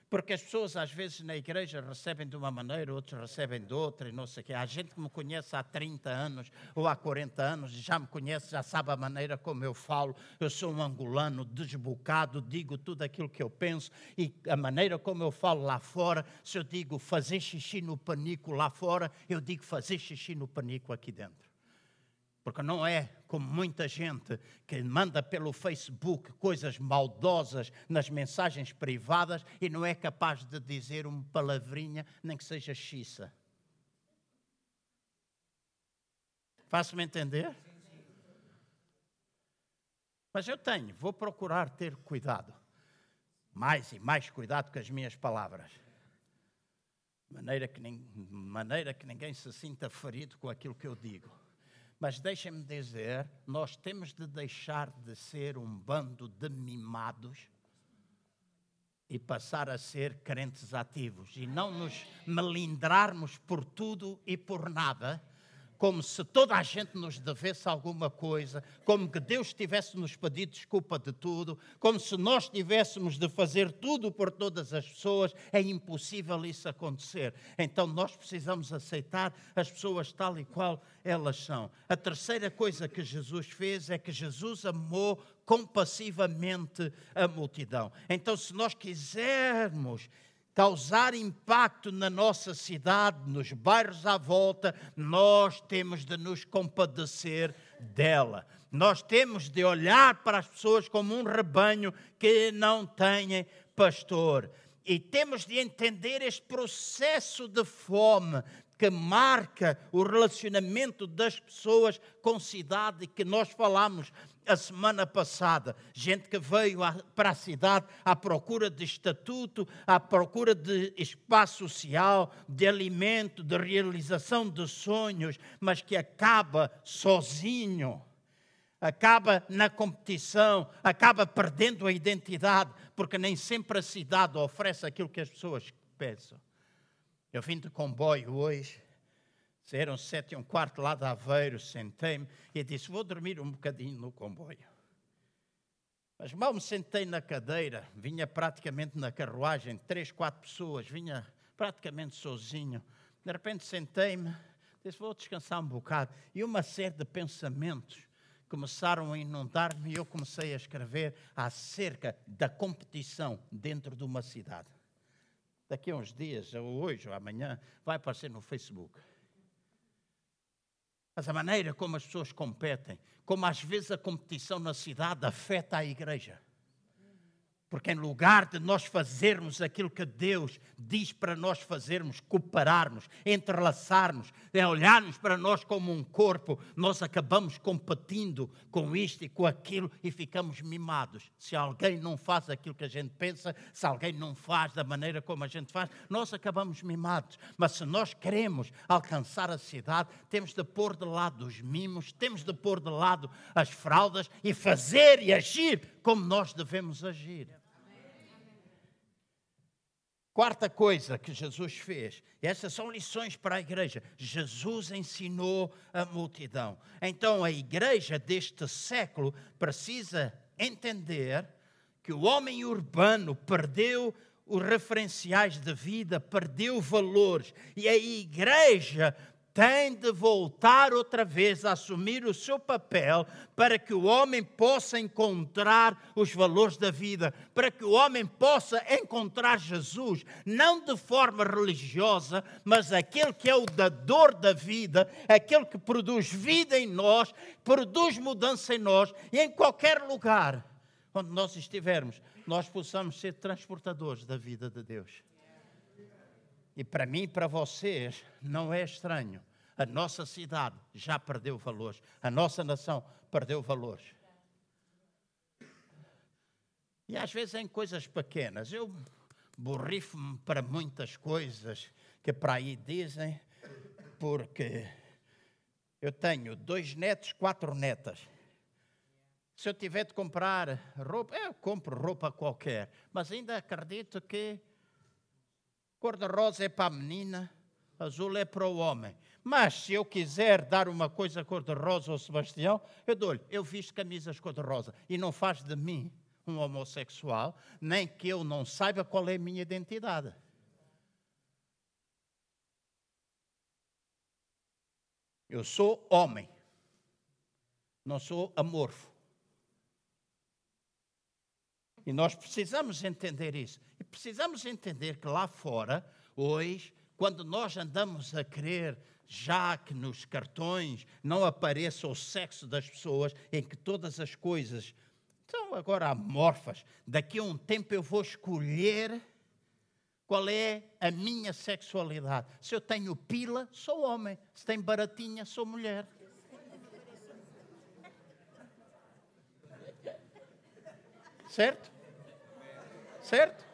Porque as pessoas às vezes na igreja recebem de uma maneira, outros recebem de outra e não sei o quê. Há gente que me conhece há 30 anos ou há 40 anos, já me conhece, já sabe a maneira como eu falo. Eu sou um angolano desbocado, digo tudo aquilo que eu penso e a maneira como eu falo lá fora, se eu digo fazer xixi no panico lá fora, eu digo fazer xixi no panico aqui dentro. Porque não é como muita gente que manda pelo Facebook coisas maldosas nas mensagens privadas e não é capaz de dizer uma palavrinha, nem que seja xiça. Faço-me entender? Mas eu tenho, vou procurar ter cuidado. Mais e mais cuidado com as minhas palavras. Maneira que, maneira que ninguém se sinta ferido com aquilo que eu digo. Mas deixem-me dizer, nós temos de deixar de ser um bando de mimados e passar a ser crentes ativos e não nos melindrarmos por tudo e por nada como se toda a gente nos devesse alguma coisa, como que Deus tivesse nos pedido desculpa de tudo, como se nós tivéssemos de fazer tudo por todas as pessoas, é impossível isso acontecer. Então nós precisamos aceitar as pessoas tal e qual elas são. A terceira coisa que Jesus fez é que Jesus amou compassivamente a multidão. Então, se nós quisermos causar impacto na nossa cidade, nos bairros à volta, nós temos de nos compadecer dela. Nós temos de olhar para as pessoas como um rebanho que não tem pastor. E temos de entender este processo de fome, que marca o relacionamento das pessoas com cidade que nós falamos a semana passada. Gente que veio para a cidade à procura de estatuto, à procura de espaço social, de alimento, de realização de sonhos, mas que acaba sozinho. Acaba na competição, acaba perdendo a identidade, porque nem sempre a cidade oferece aquilo que as pessoas pensam. Eu vim de comboio hoje, eram sete e um quarto lá de Aveiro, sentei-me e disse: Vou dormir um bocadinho no comboio. Mas mal me sentei na cadeira, vinha praticamente na carruagem, três, quatro pessoas, vinha praticamente sozinho. De repente sentei-me, disse: Vou descansar um bocado. E uma série de pensamentos começaram a inundar-me e eu comecei a escrever acerca da competição dentro de uma cidade daqui a uns dias, ou hoje ou amanhã, vai aparecer no Facebook. Mas a maneira como as pessoas competem, como às vezes a competição na cidade afeta a igreja. Porque em lugar de nós fazermos aquilo que Deus diz para nós fazermos, cooperarmos, entrelaçarmos, é olharmos para nós como um corpo, nós acabamos competindo com isto e com aquilo e ficamos mimados. Se alguém não faz aquilo que a gente pensa, se alguém não faz da maneira como a gente faz, nós acabamos mimados. Mas se nós queremos alcançar a cidade, temos de pôr de lado os mimos, temos de pôr de lado as fraldas e fazer e agir como nós devemos agir. Quarta coisa que Jesus fez, e essas são lições para a igreja. Jesus ensinou a multidão. Então a igreja deste século precisa entender que o homem urbano perdeu os referenciais de vida, perdeu valores, e a igreja tem de voltar outra vez a assumir o seu papel para que o homem possa encontrar os valores da vida, para que o homem possa encontrar Jesus, não de forma religiosa, mas aquele que é o dador da vida, aquele que produz vida em nós, produz mudança em nós e em qualquer lugar onde nós estivermos, nós possamos ser transportadores da vida de Deus. E para mim e para vocês não é estranho. A nossa cidade já perdeu valores. A nossa nação perdeu valores. E às vezes em coisas pequenas. Eu borrifo-me para muitas coisas que para aí dizem, porque eu tenho dois netos, quatro netas. Se eu tiver de comprar roupa, eu compro roupa qualquer, mas ainda acredito que Cor-de-rosa é para a menina, azul é para o homem. Mas se eu quiser dar uma coisa cor-de-rosa ao Sebastião, eu dou-lhe. Eu visto camisas cor-de-rosa e não faz de mim um homossexual, nem que eu não saiba qual é a minha identidade. Eu sou homem, não sou amorfo. E nós precisamos entender isso. E precisamos entender que lá fora, hoje, quando nós andamos a querer já que nos cartões não apareça o sexo das pessoas, em que todas as coisas são agora amorfas, daqui a um tempo eu vou escolher qual é a minha sexualidade. Se eu tenho pila, sou homem. Se tenho baratinha, sou mulher. Certo? Certo?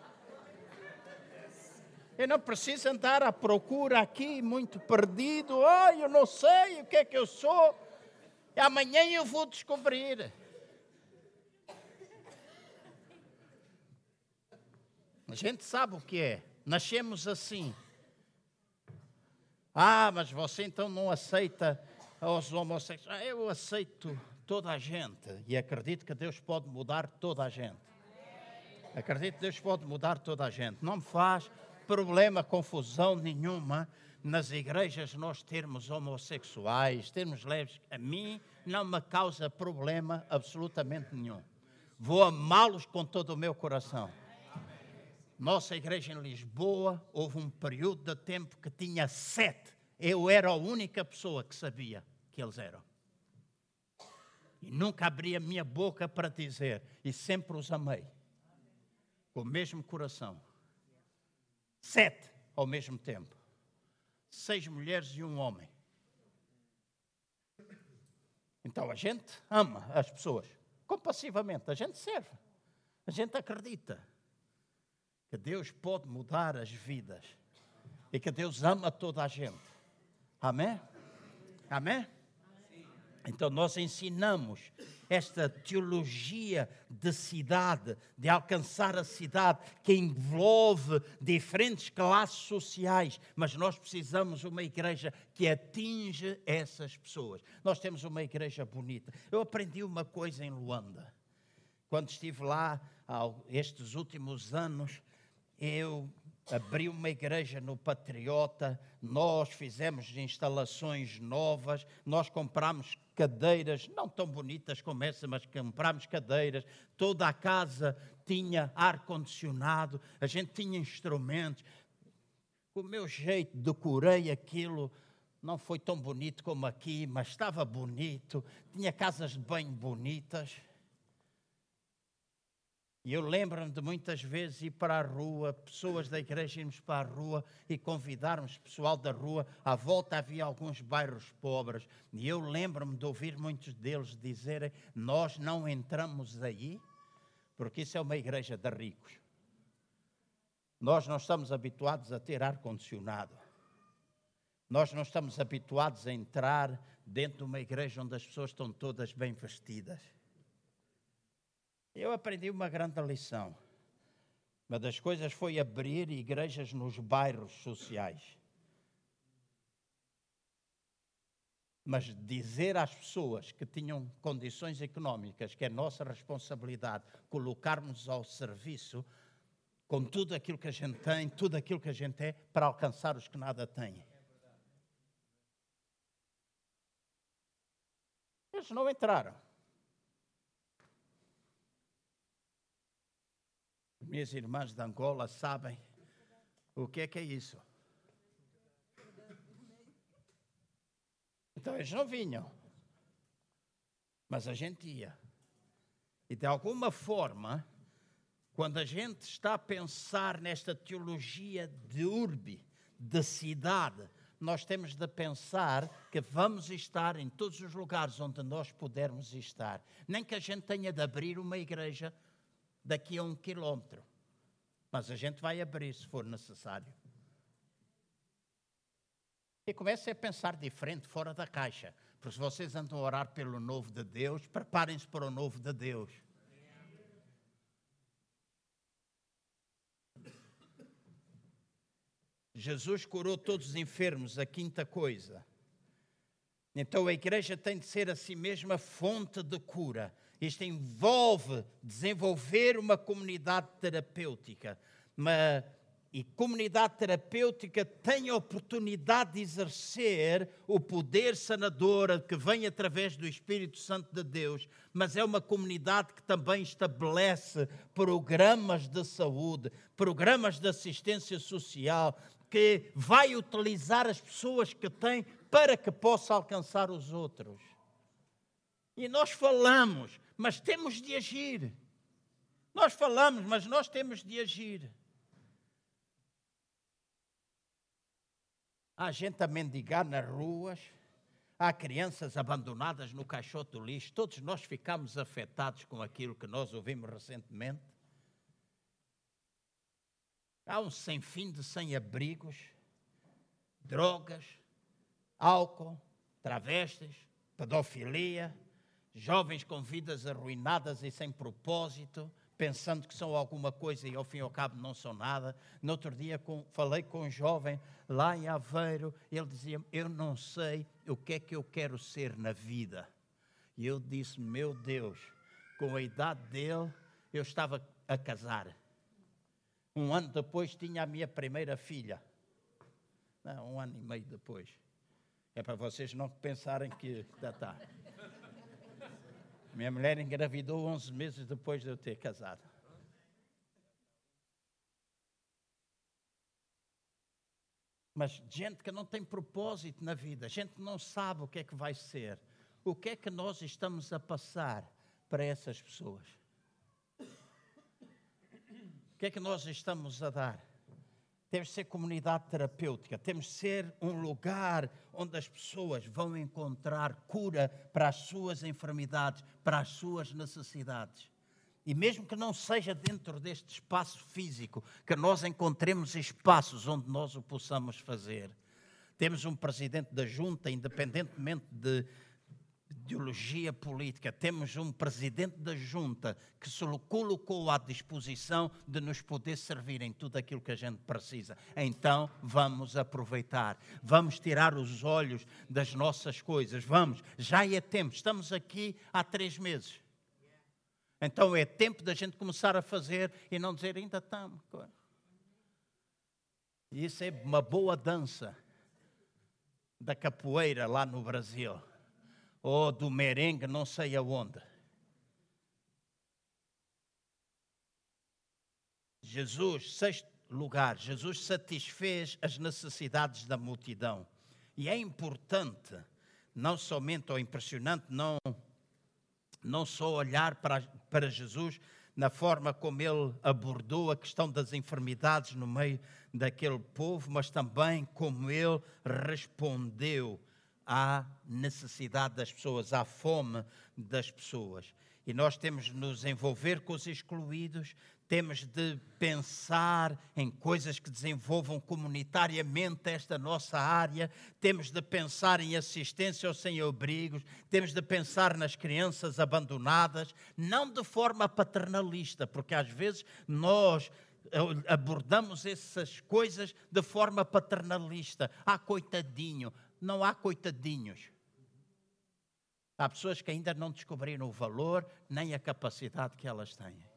Eu não preciso andar à procura aqui, muito perdido. Ah, eu não sei o que é que eu sou. E amanhã eu vou descobrir. A gente sabe o que é. Nascemos assim. Ah, mas você então não aceita os homossexuais. Eu aceito toda a gente e acredito que Deus pode mudar toda a gente. Acredito que Deus pode mudar toda a gente. Não me faz problema, confusão nenhuma nas igrejas nós termos homossexuais, termos leves. A mim não me causa problema absolutamente nenhum. Vou amá-los com todo o meu coração. Nossa igreja em Lisboa, houve um período de tempo que tinha sete. Eu era a única pessoa que sabia que eles eram. E nunca abri a minha boca para dizer, e sempre os amei com o mesmo coração. Sete ao mesmo tempo. Seis mulheres e um homem. Então a gente ama as pessoas compassivamente, a gente serve, a gente acredita que Deus pode mudar as vidas e que Deus ama toda a gente. Amém? Amém? Então nós ensinamos esta teologia de cidade, de alcançar a cidade, que envolve diferentes classes sociais, mas nós precisamos de uma igreja que atinge essas pessoas. Nós temos uma igreja bonita. Eu aprendi uma coisa em Luanda. Quando estive lá, estes últimos anos, eu abri uma igreja no Patriota, nós fizemos instalações novas, nós compramos cadeiras, não tão bonitas como essa, mas comprámos cadeiras, toda a casa tinha ar-condicionado, a gente tinha instrumentos. O meu jeito, decorei aquilo não foi tão bonito como aqui, mas estava bonito, tinha casas de banho bonitas. E eu lembro-me de muitas vezes ir para a rua, pessoas da igreja irmos para a rua e convidarmos pessoal da rua. À volta havia alguns bairros pobres. E eu lembro-me de ouvir muitos deles dizerem: Nós não entramos aí, porque isso é uma igreja de ricos. Nós não estamos habituados a ter ar-condicionado. Nós não estamos habituados a entrar dentro de uma igreja onde as pessoas estão todas bem vestidas. Eu aprendi uma grande lição. Uma das coisas foi abrir igrejas nos bairros sociais. Mas dizer às pessoas que tinham condições económicas, que é nossa responsabilidade colocarmos ao serviço com tudo aquilo que a gente tem, tudo aquilo que a gente é, para alcançar os que nada têm. Eles não entraram. Minhas irmãs de Angola sabem o que é que é isso. Então eles não vinham, mas a gente ia. E de alguma forma, quando a gente está a pensar nesta teologia de urbe, de cidade, nós temos de pensar que vamos estar em todos os lugares onde nós pudermos estar. Nem que a gente tenha de abrir uma igreja daqui a um quilómetro. Mas a gente vai abrir se for necessário. E comece a pensar diferente, fora da caixa. Porque se vocês andam a orar pelo novo de Deus, preparem-se para o novo de Deus. Jesus curou todos os enfermos, a quinta coisa. Então a igreja tem de ser a si mesma fonte de cura. Isto envolve desenvolver uma comunidade terapêutica. Uma, e comunidade terapêutica tem a oportunidade de exercer o poder sanador que vem através do Espírito Santo de Deus, mas é uma comunidade que também estabelece programas de saúde, programas de assistência social, que vai utilizar as pessoas que tem para que possa alcançar os outros. E nós falamos, mas temos de agir. Nós falamos, mas nós temos de agir. Há gente a mendigar nas ruas, há crianças abandonadas no caixote do lixo. Todos nós ficamos afetados com aquilo que nós ouvimos recentemente. Há um sem fim de sem-abrigos, drogas, álcool, travestis, pedofilia, jovens com vidas arruinadas e sem propósito, pensando que são alguma coisa e ao fim e ao cabo não são nada. No outro dia com, falei com um jovem lá em Aveiro, ele dizia: Eu não sei o que é que eu quero ser na vida. E eu disse: Meu Deus, com a idade dele, eu estava a casar. Um ano depois tinha a minha primeira filha. Não, um ano e meio depois. É para vocês não pensarem que já está. Minha mulher engravidou 11 meses depois de eu ter casado. Mas gente que não tem propósito na vida, gente que não sabe o que é que vai ser. O que é que nós estamos a passar para essas pessoas? O que é que nós estamos a dar? Temos de ser comunidade terapêutica, temos de ser um lugar onde as pessoas vão encontrar cura para as suas enfermidades, para as suas necessidades. E mesmo que não seja dentro deste espaço físico, que nós encontremos espaços onde nós o possamos fazer. Temos um presidente da junta, independentemente de ideologia política, temos um presidente da junta que se colocou à disposição de nos poder servir em tudo aquilo que a gente precisa. Então vamos aproveitar, vamos tirar os olhos das nossas coisas, vamos, já é tempo, estamos aqui há três meses. Então é tempo da gente começar a fazer e não dizer ainda estamos. Isso é uma boa dança da capoeira lá no Brasil ou do merengue, não sei aonde. Jesus, sexto lugar, Jesus satisfez as necessidades da multidão. E é importante, não somente ou impressionante, não, não só olhar para, para Jesus na forma como ele abordou a questão das enfermidades no meio daquele povo, mas também como ele respondeu à necessidade das pessoas, à fome das pessoas. E nós temos de nos envolver com os excluídos, temos de pensar em coisas que desenvolvam comunitariamente esta nossa área, temos de pensar em assistência aos sem-abrigos, temos de pensar nas crianças abandonadas, não de forma paternalista, porque às vezes nós abordamos essas coisas de forma paternalista. Ah, coitadinho. Não há coitadinhos. Há pessoas que ainda não descobriram o valor nem a capacidade que elas têm.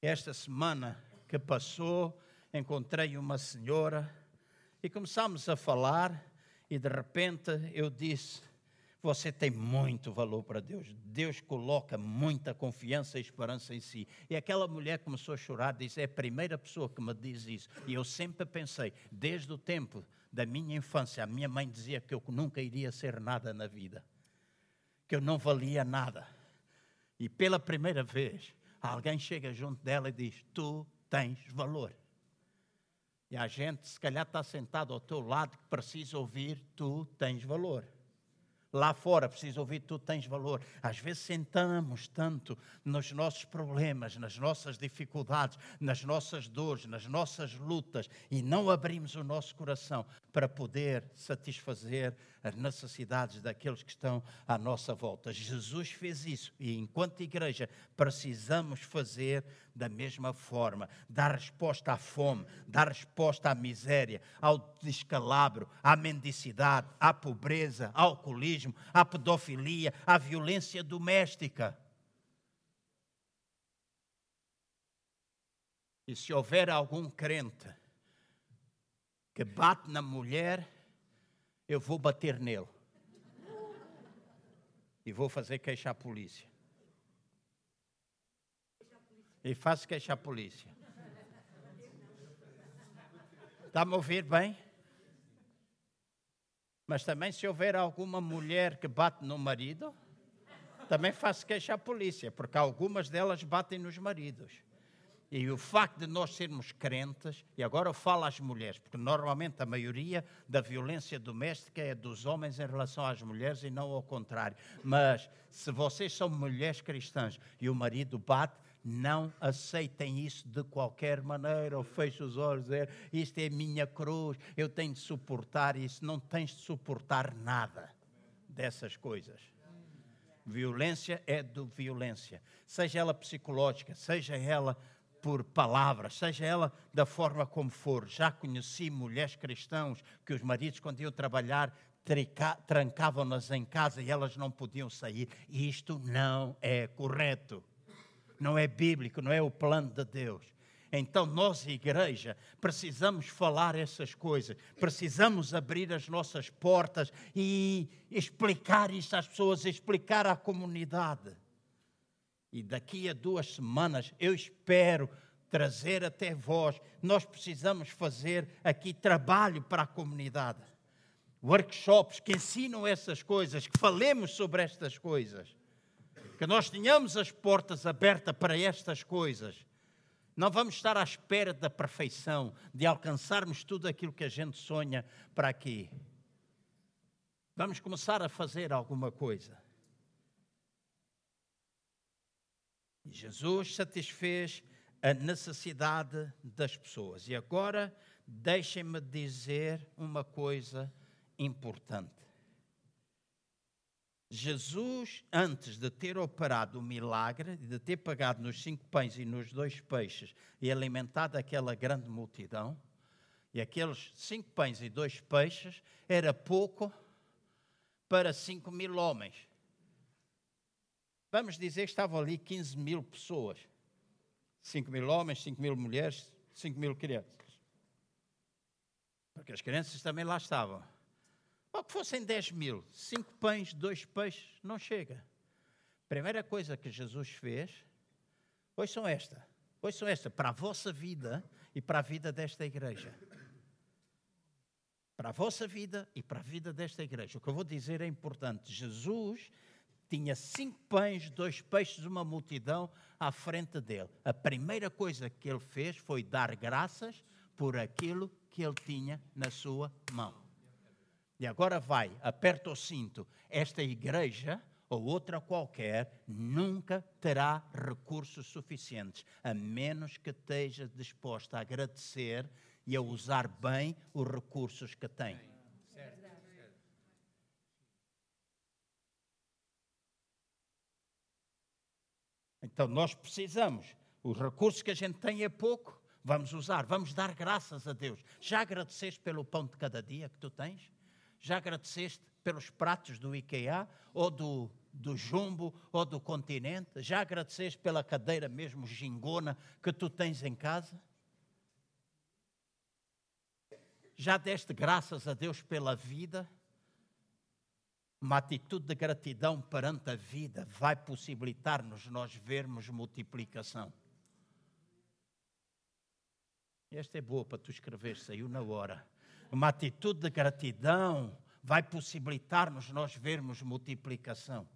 Esta semana que passou, encontrei uma senhora e começámos a falar, e de repente eu disse: Você tem muito valor para Deus. Deus coloca muita confiança e esperança em si. E aquela mulher começou a chorar, disse: É a primeira pessoa que me diz isso. E eu sempre pensei, desde o tempo da minha infância, a minha mãe dizia que eu nunca iria ser nada na vida, que eu não valia nada. E pela primeira vez, alguém chega junto dela e diz: Tu tens valor. E a gente, se calhar, está sentado ao teu lado que precisa ouvir: Tu tens valor lá fora, preciso ouvir, tu tens valor. Às vezes sentamos tanto nos nossos problemas, nas nossas dificuldades, nas nossas dores, nas nossas lutas e não abrimos o nosso coração para poder satisfazer as necessidades daqueles que estão à nossa volta. Jesus fez isso e, enquanto igreja, precisamos fazer da mesma forma dar resposta à fome, dar resposta à miséria, ao descalabro, à mendicidade, à pobreza, ao alcoolismo à pedofilia, à violência doméstica. E se houver algum crente que bate na mulher, eu vou bater nele. E vou fazer queixa à polícia. E faço queixa à polícia. Está-me a ouvir bem? Mas também, se houver alguma mulher que bate no marido, também faço queixa à polícia, porque algumas delas batem nos maridos. E o facto de nós sermos crentes, e agora eu falo às mulheres, porque normalmente a maioria da violência doméstica é dos homens em relação às mulheres e não ao contrário. Mas se vocês são mulheres cristãs e o marido bate, não aceitem isso de qualquer maneira, ou feche os olhos, dizer, isto é minha cruz, eu tenho de suportar isso. Não tens de suportar nada dessas coisas. Violência é do violência, seja ela psicológica, seja ela por palavras, seja ela da forma como for. Já conheci mulheres cristãos que os maridos, quando iam trabalhar, trancavam-nas em casa e elas não podiam sair. Isto não é correto não é bíblico, não é o plano de Deus. Então, nós, igreja, precisamos falar essas coisas, precisamos abrir as nossas portas e explicar isso às pessoas, explicar à comunidade. E daqui a duas semanas, eu espero trazer até vós, nós precisamos fazer aqui trabalho para a comunidade. Workshops que ensinam essas coisas, que falemos sobre estas coisas que nós tenhamos as portas abertas para estas coisas. Não vamos estar à espera da perfeição, de alcançarmos tudo aquilo que a gente sonha para aqui. Vamos começar a fazer alguma coisa. E Jesus satisfez a necessidade das pessoas. E agora, deixem-me dizer uma coisa importante. Jesus, antes de ter operado o milagre, de ter pagado nos cinco pães e nos dois peixes e alimentado aquela grande multidão, e aqueles cinco pães e dois peixes era pouco para cinco mil homens. Vamos dizer que estavam ali 15 mil pessoas. 5 mil homens, 5 mil mulheres, 5 mil crianças. Porque as crianças também lá estavam. Ou que fossem 10 mil, cinco pães, dois peixes, não chega. Primeira coisa que Jesus fez, são esta, são esta, para a vossa vida e para a vida desta igreja. Para a vossa vida e para a vida desta igreja. O que eu vou dizer é importante. Jesus tinha cinco pães, dois peixes, uma multidão à frente dele. A primeira coisa que ele fez foi dar graças por aquilo que ele tinha na sua mão. E agora vai, aperta o cinto. Esta igreja ou outra qualquer nunca terá recursos suficientes, a menos que esteja disposta a agradecer e a usar bem os recursos que tem. Então nós precisamos, os recursos que a gente tem é pouco, vamos usar, vamos dar graças a Deus. Já agradeceste pelo pão de cada dia que tu tens? Já agradeceste pelos pratos do IKEA ou do, do Jumbo ou do Continente? Já agradeceste pela cadeira mesmo gingona que tu tens em casa? Já deste graças a Deus pela vida? Uma atitude de gratidão perante a vida vai possibilitar-nos nós vermos multiplicação. Esta é boa para tu escrever, saiu na hora. Uma atitude de gratidão vai possibilitar-nos nós vermos multiplicação.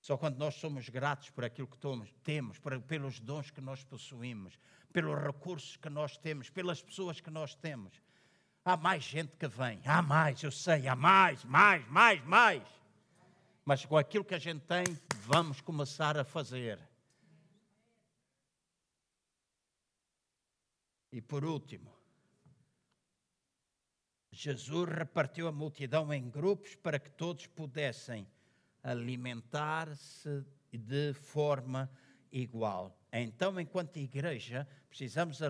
Só quando nós somos gratos por aquilo que temos, pelos dons que nós possuímos, pelos recursos que nós temos, pelas pessoas que nós temos, Há mais gente que vem, há mais, eu sei, há mais, mais, mais, mais. Mas com aquilo que a gente tem, vamos começar a fazer. E por último, Jesus repartiu a multidão em grupos para que todos pudessem alimentar-se de forma igual. Então, enquanto igreja, precisamos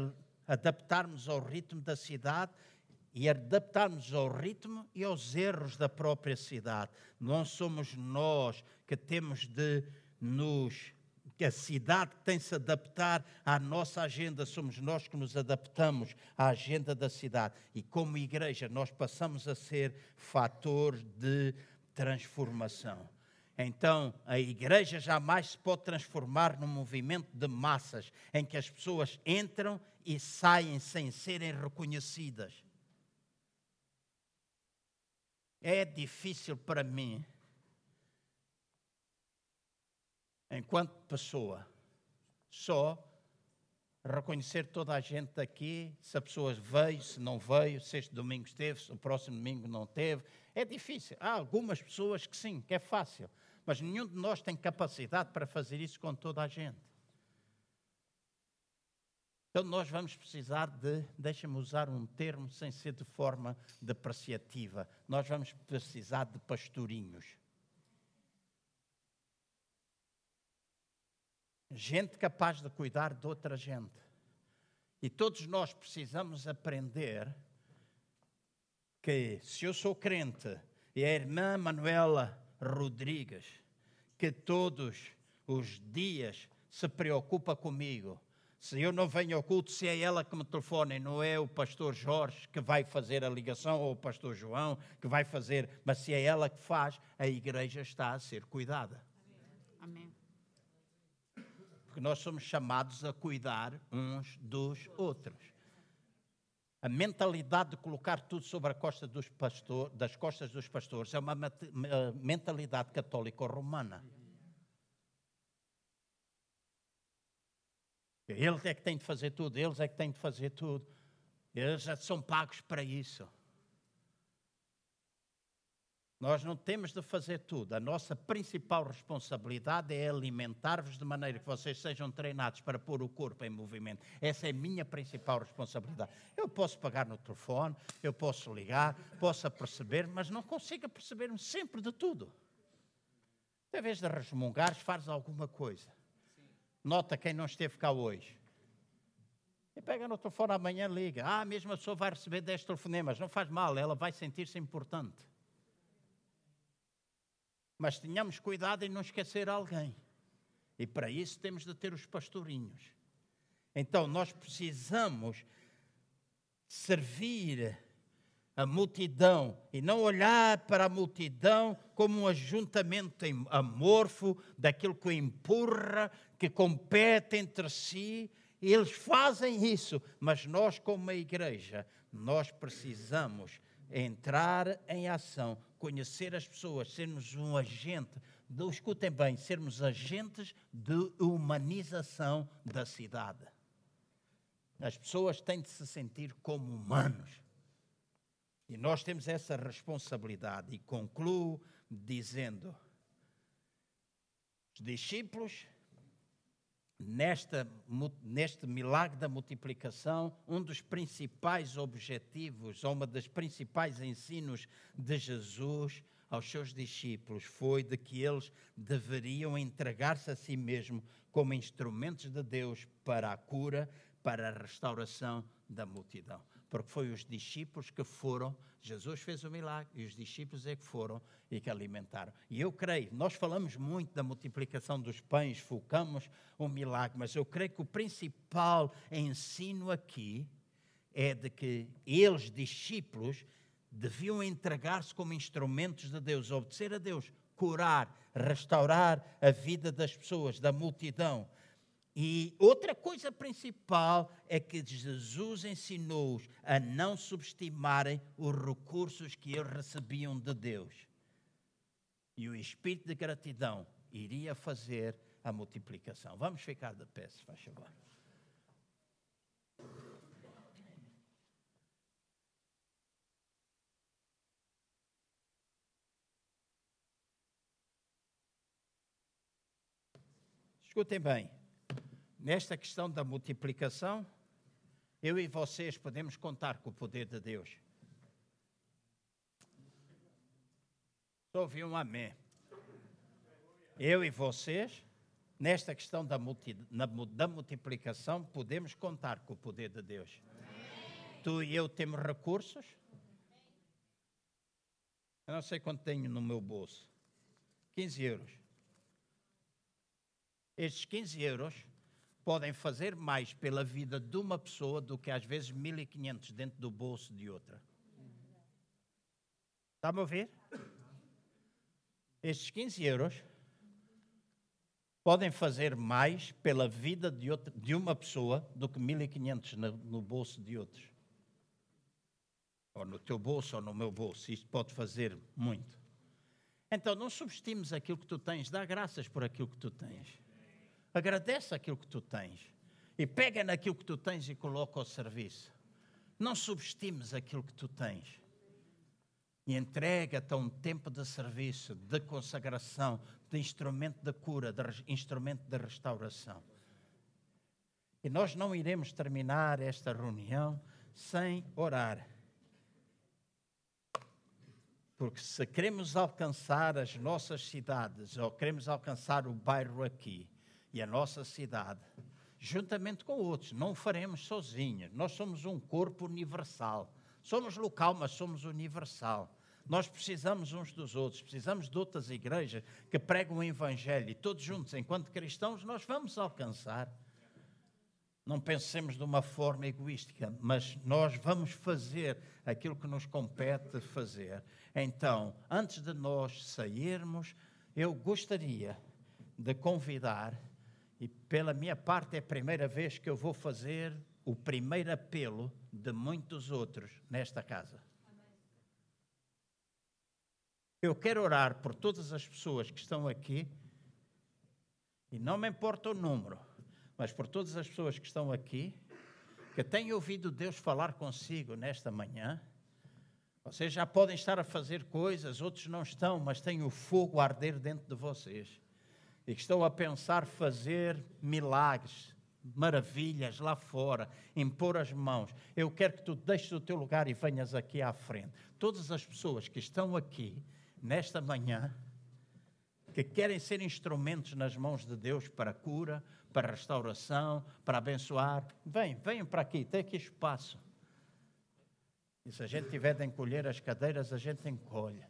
adaptarmos ao ritmo da cidade e adaptarmos ao ritmo e aos erros da própria cidade. Não somos nós que temos de nos. que a cidade tem de se adaptar à nossa agenda, somos nós que nos adaptamos à agenda da cidade. E como igreja, nós passamos a ser fator de transformação. Então, a igreja jamais se pode transformar num movimento de massas em que as pessoas entram e saem sem serem reconhecidas é difícil para mim, enquanto pessoa, só reconhecer toda a gente aqui, se a pessoa veio, se não veio, se este domingo esteve, se o próximo domingo não teve. É difícil. Há algumas pessoas que sim, que é fácil. Mas nenhum de nós tem capacidade para fazer isso com toda a gente. Então nós vamos precisar de, deixa-me usar um termo sem ser de forma depreciativa, nós vamos precisar de pastorinhos. Gente capaz de cuidar de outra gente. E todos nós precisamos aprender que se eu sou crente e a irmã Manuela Rodrigues, que todos os dias se preocupa comigo, se eu não venho ao culto, se é ela que me telefona e não é o pastor Jorge que vai fazer a ligação ou o pastor João que vai fazer, mas se é ela que faz, a igreja está a ser cuidada. Amém. Porque nós somos chamados a cuidar uns dos outros. A mentalidade de colocar tudo sobre a costa dos pastor, das costas dos pastores é uma mentalidade católica Eles é que têm de fazer tudo, eles é que têm de fazer tudo. Eles já são pagos para isso. Nós não temos de fazer tudo. A nossa principal responsabilidade é alimentar-vos de maneira que vocês sejam treinados para pôr o corpo em movimento. Essa é a minha principal responsabilidade. Eu posso pagar no telefone, eu posso ligar, posso perceber, mas não consigo perceber sempre de tudo. Em vez de resmungares, faz alguma coisa. Nota quem não esteve cá hoje. E pega no telefone amanhã liga. Ah, mesmo a pessoa vai receber 10 telefonemas. Não faz mal, ela vai sentir-se importante. Mas tenhamos cuidado em não esquecer alguém. E para isso temos de ter os pastorinhos. Então nós precisamos servir a multidão e não olhar para a multidão como um ajuntamento amorfo daquilo que empurra, que compete entre si eles fazem isso, mas nós, como igreja, nós precisamos entrar em ação, conhecer as pessoas, sermos um agente, escutem bem, sermos agentes de humanização da cidade. As pessoas têm de se sentir como humanos. E nós temos essa responsabilidade. E concluo dizendo: os discípulos nesta, neste milagre da multiplicação, um dos principais objetivos, ou uma das principais ensinos de Jesus aos seus discípulos foi de que eles deveriam entregar-se a si mesmo como instrumentos de Deus para a cura, para a restauração da multidão porque foi os discípulos que foram, Jesus fez o milagre e os discípulos é que foram e que alimentaram. E eu creio, nós falamos muito da multiplicação dos pães, focamos o milagre, mas eu creio que o principal ensino aqui é de que eles, discípulos, deviam entregar-se como instrumentos de Deus, obedecer a Deus, curar, restaurar a vida das pessoas, da multidão e outra coisa principal é que Jesus ensinou-os a não subestimarem os recursos que eles recebiam de Deus. E o espírito de gratidão iria fazer a multiplicação. Vamos ficar de pé, se faz favor. Escutem bem nesta questão da multiplicação, eu e vocês podemos contar com o poder de Deus. Ouvi um amém. Eu e vocês, nesta questão da, multi, na, da multiplicação, podemos contar com o poder de Deus. Amém. Tu e eu temos recursos. Eu não sei quanto tenho no meu bolso. 15 euros. Estes 15 euros podem fazer mais pela vida de uma pessoa do que às vezes 1.500 dentro do bolso de outra. Está-me a ouvir? Estes 15 euros podem fazer mais pela vida de, outra, de uma pessoa do que 1.500 no, no bolso de outros. Ou no teu bolso ou no meu bolso. Isto pode fazer muito. Então, não subestimes aquilo que tu tens, dá graças por aquilo que tu tens. Agradece aquilo que tu tens. E pega naquilo que tu tens e coloca ao serviço. Não subestimes aquilo que tu tens. E entrega-te a um tempo de serviço, de consagração, de instrumento de cura, de instrumento de restauração. E nós não iremos terminar esta reunião sem orar. Porque se queremos alcançar as nossas cidades, ou queremos alcançar o bairro aqui, e a nossa cidade, juntamente com outros. Não faremos sozinhos. Nós somos um corpo universal. Somos local, mas somos universal. Nós precisamos uns dos outros, precisamos de outras igrejas que pregam o Evangelho e todos juntos, enquanto cristãos, nós vamos alcançar. Não pensemos de uma forma egoística, mas nós vamos fazer aquilo que nos compete fazer. Então, antes de nós sairmos, eu gostaria de convidar e pela minha parte é a primeira vez que eu vou fazer o primeiro apelo de muitos outros nesta casa. Eu quero orar por todas as pessoas que estão aqui, e não me importa o número, mas por todas as pessoas que estão aqui, que têm ouvido Deus falar consigo nesta manhã. Vocês já podem estar a fazer coisas, outros não estão, mas têm o fogo a arder dentro de vocês e que estão a pensar fazer milagres, maravilhas lá fora, impor as mãos. Eu quero que tu deixes o teu lugar e venhas aqui à frente. Todas as pessoas que estão aqui nesta manhã, que querem ser instrumentos nas mãos de Deus para cura, para restauração, para abençoar, vem, venham para aqui, tem aqui espaço. E se a gente tiver de encolher as cadeiras, a gente encolhe.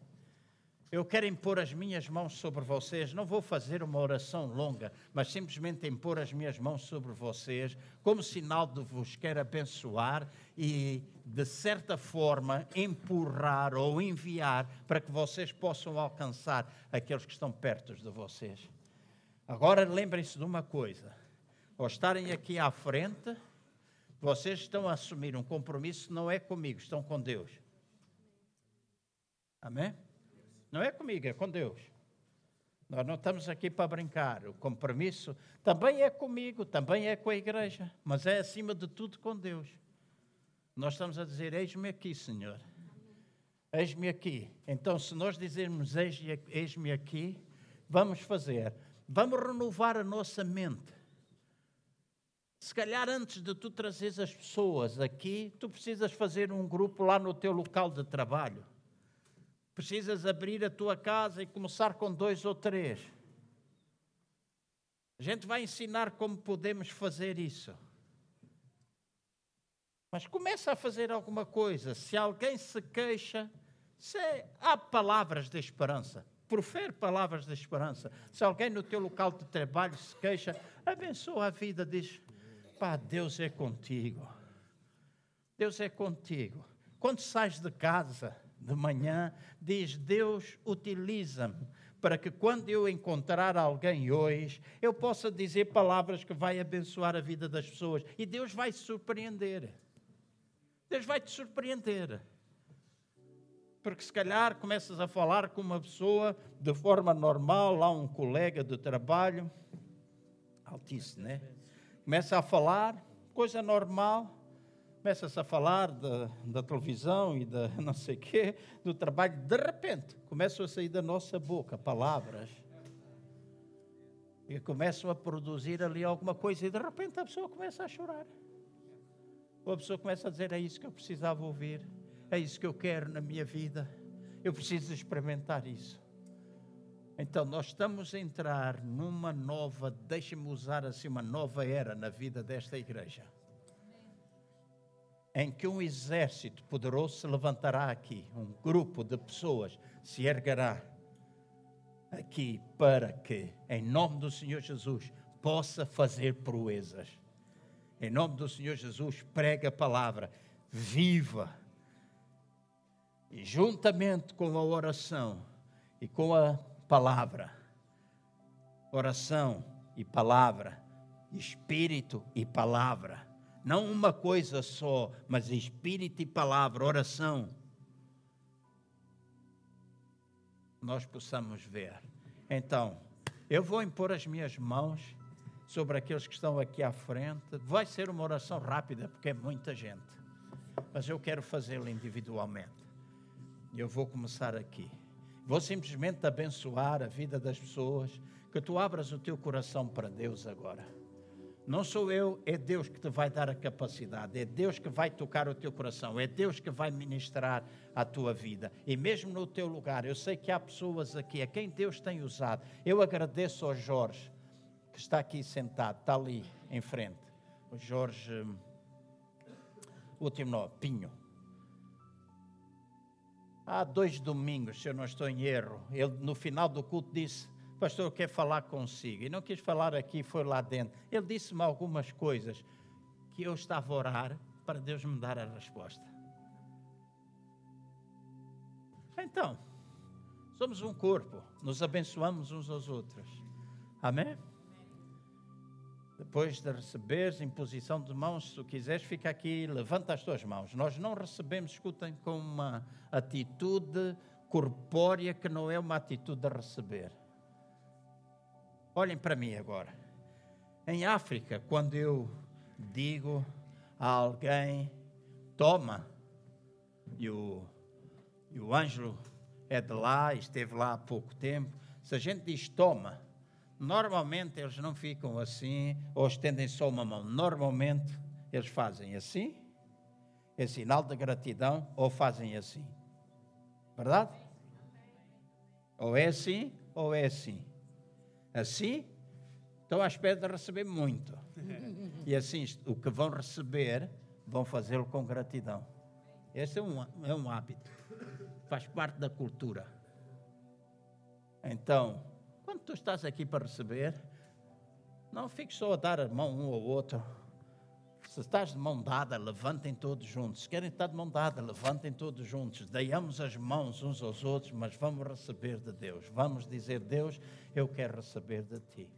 Eu quero impor as minhas mãos sobre vocês. Não vou fazer uma oração longa, mas simplesmente impor as minhas mãos sobre vocês, como sinal de vos quero abençoar e, de certa forma, empurrar ou enviar para que vocês possam alcançar aqueles que estão perto de vocês. Agora lembrem-se de uma coisa: ao estarem aqui à frente, vocês estão a assumir um compromisso, não é comigo, estão com Deus. Amém? Não é comigo, é com Deus. Nós não estamos aqui para brincar. O compromisso também é comigo, também é com a igreja, mas é acima de tudo com Deus. Nós estamos a dizer: Eis-me aqui, Senhor. Eis-me aqui. Então, se nós dizermos eis-me aqui, vamos fazer. Vamos renovar a nossa mente. Se calhar antes de tu trazeres as pessoas aqui, tu precisas fazer um grupo lá no teu local de trabalho. Precisas abrir a tua casa e começar com dois ou três. A gente vai ensinar como podemos fazer isso. Mas começa a fazer alguma coisa. Se alguém se queixa, se há palavras de esperança. Profere palavras de esperança. Se alguém no teu local de trabalho se queixa, abençoa a vida, diz: Pá, Deus é contigo. Deus é contigo. Quando sais de casa de manhã, diz: Deus utiliza-me para que quando eu encontrar alguém hoje, eu possa dizer palavras que vai abençoar a vida das pessoas. E Deus vai te surpreender. Deus vai te surpreender. Porque se calhar começas a falar com uma pessoa de forma normal, lá um colega de trabalho, altíssimo, né? começa a falar, coisa normal, começa-se a falar da, da televisão e da não sei quê, do trabalho, de repente começam a sair da nossa boca palavras e começam a produzir ali alguma coisa e de repente a pessoa começa a chorar. Ou a pessoa começa a dizer: É isso que eu precisava ouvir, é isso que eu quero na minha vida, eu preciso experimentar isso. Então, nós estamos a entrar numa nova, deixe-me usar assim, uma nova era na vida desta igreja. Em que um exército poderoso se levantará aqui, um grupo de pessoas se erguerá aqui para que, em nome do Senhor Jesus, possa fazer proezas. Em nome do Senhor Jesus, prega a palavra, viva. E juntamente com a oração e com a palavra. Oração e palavra, espírito e palavra. Não uma coisa só, mas espírito e palavra, oração. Nós possamos ver. Então, eu vou impor as minhas mãos sobre aqueles que estão aqui à frente. Vai ser uma oração rápida, porque é muita gente. Mas eu quero fazê-la individualmente. Eu vou começar aqui. Vou simplesmente abençoar a vida das pessoas, que tu abras o teu coração para Deus agora. Não sou eu, é Deus que te vai dar a capacidade, é Deus que vai tocar o teu coração, é Deus que vai ministrar a tua vida. E mesmo no teu lugar, eu sei que há pessoas aqui a quem Deus tem usado. Eu agradeço ao Jorge, que está aqui sentado, está ali em frente. O Jorge, o último nome, Pinho há dois domingos, se eu não estou em erro, ele no final do culto disse: Pastor, eu quero falar consigo. E não quis falar aqui, foi lá dentro. Ele disse-me algumas coisas que eu estava a orar para Deus me dar a resposta. Então, somos um corpo, nos abençoamos uns aos outros. Amém? Depois de receberes imposição de mãos, se tu quiseres, fica aqui, levanta as tuas mãos. Nós não recebemos, escutem, com uma atitude corpórea que não é uma atitude de receber. Olhem para mim agora. Em África, quando eu digo a alguém, toma, e o, e o Ângelo é de lá, esteve lá há pouco tempo, se a gente diz toma, Normalmente eles não ficam assim ou estendem só uma mão. Normalmente eles fazem assim, é sinal de gratidão, ou fazem assim. Verdade? Ou é assim, ou é assim. Assim, estão à espera de receber muito. E assim, o que vão receber, vão fazê-lo com gratidão. Esse é um, é um hábito, faz parte da cultura. Então, quando tu estás aqui para receber, não fiques só a dar a mão um ao outro. Se estás de mão dada, levantem todos juntos. Se querem estar de mão dada, levantem todos juntos. Deiamos as mãos uns aos outros, mas vamos receber de Deus. Vamos dizer: Deus, eu quero receber de ti.